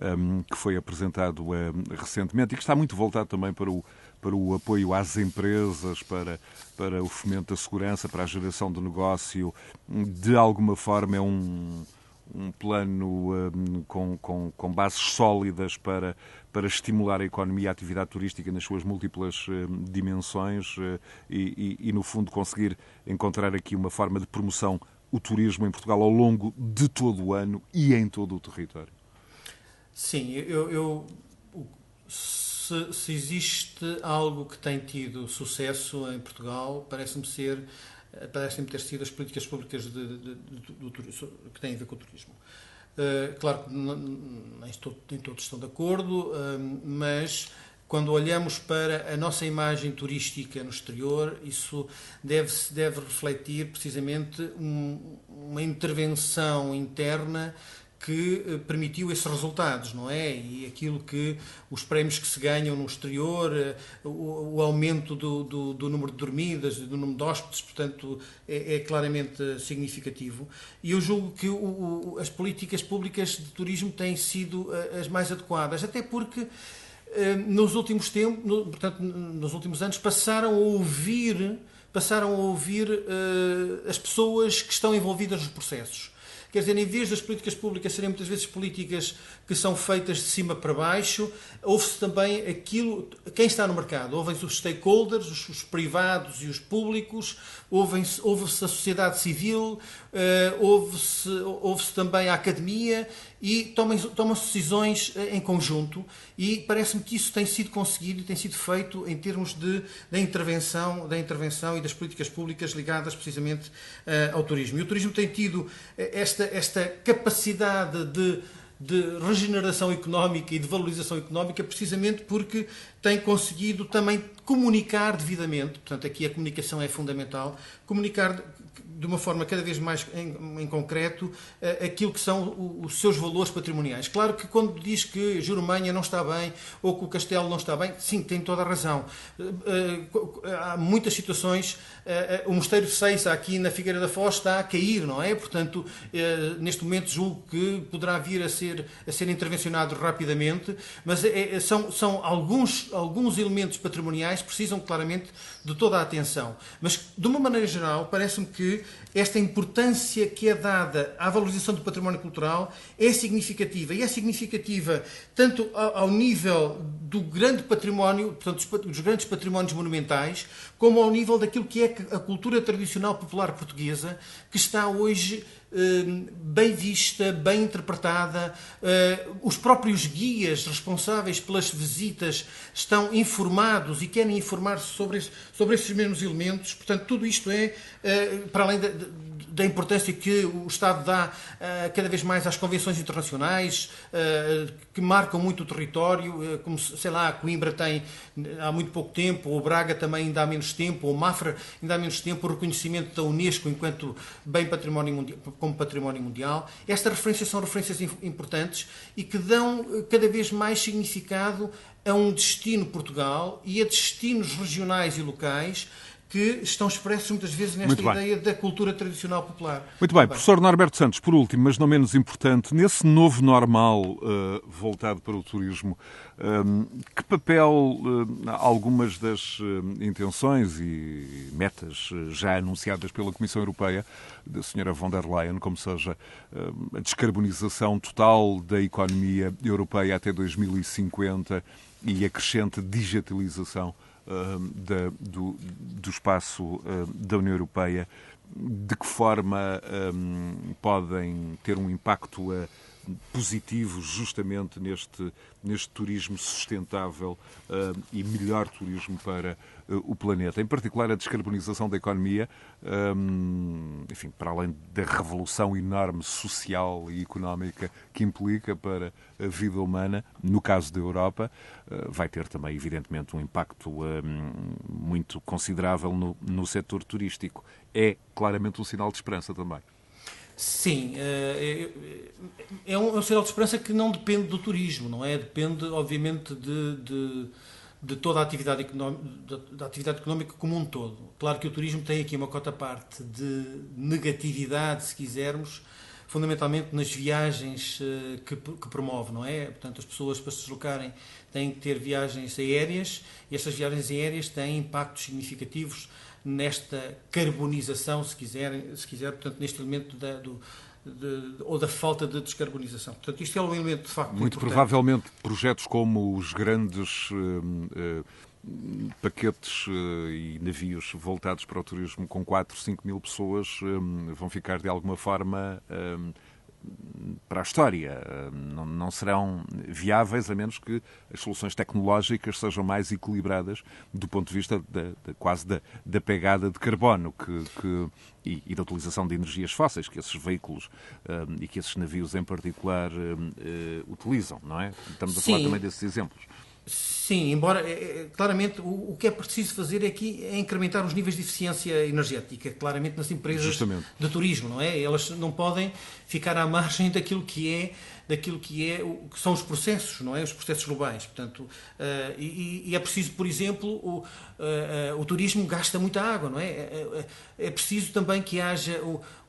um, ehm, que foi apresentado uh, recentemente e que está muito voltado também para o, para o apoio às empresas, para, para o fomento da segurança, para a geração de negócio, de alguma forma é um um plano um, com, com, com, bases sólidas para, para estimular a economia e a atividade turística nas suas múltiplas um, dimensões uh, e, e, e, no fundo, conseguir encontrar aqui uma forma de promoção o turismo em Portugal ao longo de todo o ano e em todo o território. Sim, eu, eu se, se, existe algo que tem tido sucesso em Portugal, parece-me ser parecem ter sido as políticas públicas de, de, de, que têm a ver com o turismo. Uh, claro que nem, todos estão de acordo, uh, mas quando olhamos para a nossa imagem turística no exterior, isso deve, deve refletir precisamente um, uma intervenção interna que eh, permitiu esses resultados, não é? E aquilo que os prémios que se ganham no exterior, eh, o, o aumento do, do, do, número de dormidas, do número de hóspedes, portanto, é, é claramente significativo. E eu julgo que o, o, as políticas públicas de turismo têm sido eh, as mais adequadas, até porque nos últimos tempos, portanto, nos últimos anos, passaram a ouvir, passaram a ouvir uh, as pessoas que estão envolvidas nos processos. Quer dizer, em vez das políticas públicas serem muitas vezes políticas que são feitas de cima para baixo, ouve-se também aquilo, quem está no mercado, ouvem-se os stakeholders, os, os, privados e os públicos, ouve-se ouve a sociedade civil, uh, ouve-se ouve também a academia e tomam-se tomam decisões eh, em conjunto e parece-me que isso tem sido conseguido e tem sido feito em termos de, da, intervenção, da intervenção e das políticas públicas ligadas precisamente uh, ao turismo. E o turismo tem tido esta, esta capacidade de de regeneração económica e de valorização económica, precisamente porque tem conseguido também comunicar devidamente, portanto, aqui a comunicação é fundamental, comunicar de uma forma cada vez mais em, em concreto uh, aquilo que são os seus valores patrimoniais. Claro que quando diz que Jurumanha não está bem ou que o Castelo não está bem, sim, tem toda a razão. Uh, há muitas situações, o Mosteiro de Seiza aqui na Figueira da Foz está a cair, não é? Portanto, neste momento julgo que poderá vir a ser, a ser intervencionado rapidamente, mas é, são, são alguns, alguns elementos patrimoniais que precisam claramente de toda a atenção. Mas, de uma maneira geral, parece-me que esta importância que é dada à valorização do património cultural é significativa. E é significativa tanto ao nível do grande património, portanto, dos grandes patrimónios monumentais, como ao nível daquilo que é a cultura tradicional popular portuguesa, que está hoje Hum, bem vista, bem interpretada. Hum, os próprios guias responsáveis pelas visitas estão informados e querem informar-se sobre, sobre esses mesmos elementos. Portanto, tudo isto é, hum, para além de, da importância que o Estado dá uh, cada vez mais às convenções internacionais, uh, que marcam muito o território, uh, como, sei lá, Coimbra tem há muito pouco tempo, ou Braga também ainda há menos tempo, ou Mafra ainda há menos tempo, o reconhecimento da Unesco enquanto bem património mundial, como património mundial. Estas referências são referências importantes e que dão cada vez mais significado a um destino Portugal e a destinos regionais e locais que estão expressos muitas vezes nesta ideia da cultura tradicional popular. Muito bem, professor Norberto Santos, por último, mas não menos importante, nesse novo normal uh, voltado para o turismo, um, eh, que papel uh, algumas das uh, intenções e metas já anunciadas pela Comissão Europeia, da senhora von der Leyen, como seja a descarbonização total da economia europeia até 2050 e a crescente digitalização da, do, do, espaço da União Europeia, de que forma podem ter um impacto uh, positivo justamente neste, neste turismo sustentável uh, e melhor turismo para uh, o planeta. Em particular, a descarbonização da economia, um, enfim, para além da revolução enorme social e económica que implica para a vida humana, no caso da Europa, uh, vai ter também, evidentemente, um impacto muito considerável no, no setor turístico. É claramente um sinal de esperança também. Sim, eh, é, é um, é um sinal de esperança que não depende do turismo, não é? Depende, obviamente, de, de, de toda a atividade económica, da atividade económica como um todo. Claro que o turismo tem aqui uma cota parte de negatividade, se quisermos, fundamentalmente nas viagens eh, que, que promove, não é? Portanto, as pessoas para se deslocarem têm que ter viagens aéreas e estas viagens aéreas têm impactos significativos nesta carbonização, se quiser, se quiser portanto, neste elemento da, do, de, ou da falta de descarbonização. Portanto, isto é um elemento de facto muito importante. provavelmente projetos como os grandes uh, uh, paquetes uh, e navios voltados para o turismo com 4, 5 mil pessoas vão ficar de alguma forma para a história. Não, não, serão viáveis a menos que as soluções tecnológicas sejam mais equilibradas do ponto de vista da, da quase da, da, pegada de carbono que, que e, e, da utilização de energias fósseis que esses veículos um, e que esses navios em particular um, uh, utilizam, não é? Estamos a Sim. falar também desses exemplos. Sim, embora é, é, claramente o, o, que é preciso fazer aqui é incrementar os níveis de eficiência energética, claramente nas empresas Justamente. de turismo, não é? Elas não podem ficar à margem daquilo que é daquilo que, é, o, que são os processos, não é? Os processos globais. Portanto, uh, e, e, é preciso, por exemplo, o, uh, uh, o turismo gasta muita água, não é? É, é, é preciso também que haja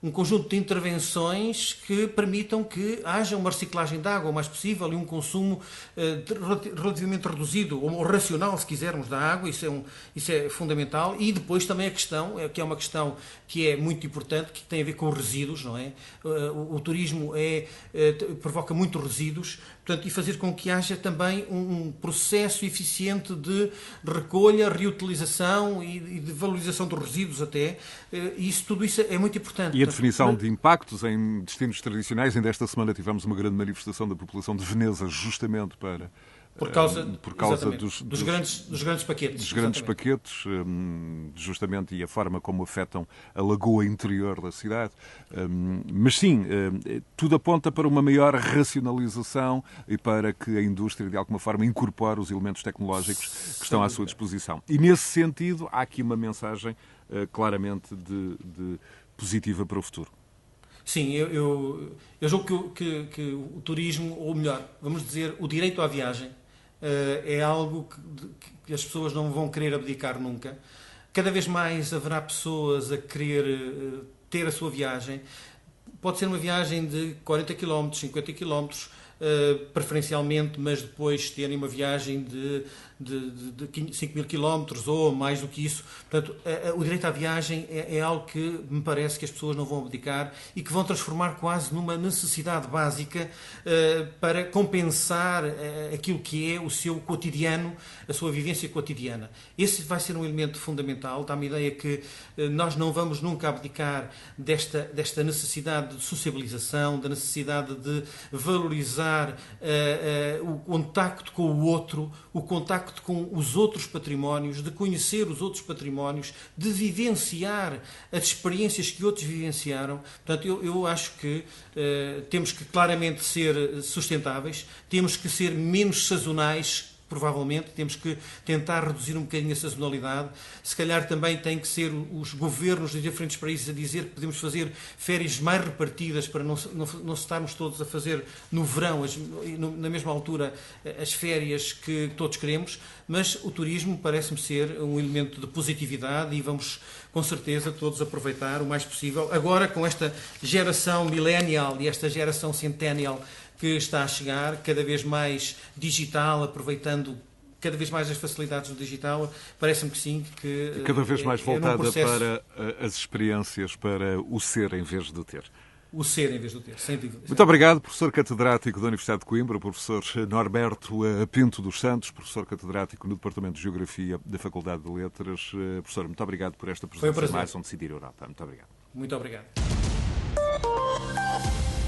um conjunto de intervenções que permitam que haja uma reciclagem de água o mais possível e um consumo relativamente reduzido, ou racional, se quisermos, da água. Isso é, um, isso é fundamental. E depois também a questão, que é uma questão que é muito importante, que tem a ver com resíduos, não é? O, o turismo é, provoca provoca muitos resíduos, portanto, e fazer com que haja também um processo eficiente de recolha, reutilização e de valorização dos resíduos até. Eh, isso, tudo isso é muito importante. E a definição de impactos em destinos tradicionais. Ainda esta semana tivemos uma grande manifestação da população de Veneza justamente para por causa, eh, por causa dos, dos, dos, grandes, dos grandes paquetes. Dos grandes paquetes, eh, justamente, e a forma como afetam a lagoa interior da cidade. Eh, mas sim, tudo aponta para uma maior racionalização e para que a indústria, de alguma forma, incorpore os elementos tecnológicos que estão à sua disposição. E, nesse sentido, há aqui uma mensagem claramente de, de positiva para o futuro. Sim, eu, eu, eu julgo que, que, que, o turismo, ou melhor, vamos dizer, o direito à viagem, eh, é algo que, que as pessoas não vão querer abdicar nunca. Cada vez mais haverá pessoas a querer eh, ter a sua viagem. Pode ser uma viagem de 40 km, 50 km, preferencialmente, mas depois terem uma viagem de de, de, de 5 mil quilómetros ou mais do que isso. Portanto, o direito à viagem é, é, algo que me parece que as pessoas não vão abdicar e que vão transformar quase numa necessidade básica uh, para compensar uh, aquilo que é o seu cotidiano, a sua vivência cotidiana. Esse vai ser um elemento fundamental. Dá-me a ideia que uh, nós não vamos nunca abdicar desta, desta necessidade de sociabilização, da necessidade de valorizar o contacto com o outro, o contacto contacto com os outros patrimónios, de conhecer os outros patrimónios, de vivenciar as experiências que outros vivenciaram. Portanto, eu, eu acho que uh, temos que claramente ser sustentáveis, temos que ser menos sazonais provavelmente, temos que tentar reduzir um bocadinho a sazonalidade. Se calhar também tem que ser os governos de diferentes países a dizer que podemos fazer férias mais repartidas para não, não, não estarmos todos a fazer no verão, as, no, na mesma altura, as férias que todos queremos, mas o turismo parece-me ser um elemento de positividade e vamos com certeza todos aproveitar o mais possível. Agora, com esta geração millennial e esta geração centennial que está a chegar, cada vez mais digital, aproveitando cada vez mais as facilidades do digital, parece-me que sim. Que, cada vez mais é, voltada processo... para eh, as experiências, para o ser em vez do ter. O ser em vez do ter, sem dúvida. Muito obrigado, professor catedrático da Universidade de Coimbra, professor Norberto eh, Pinto dos Santos, professor catedrático no Departamento de Geografia da Faculdade de Letras. Eh, professor, muito obrigado por esta presença mais onde decidir Europa. Muito obrigado. Muito obrigado.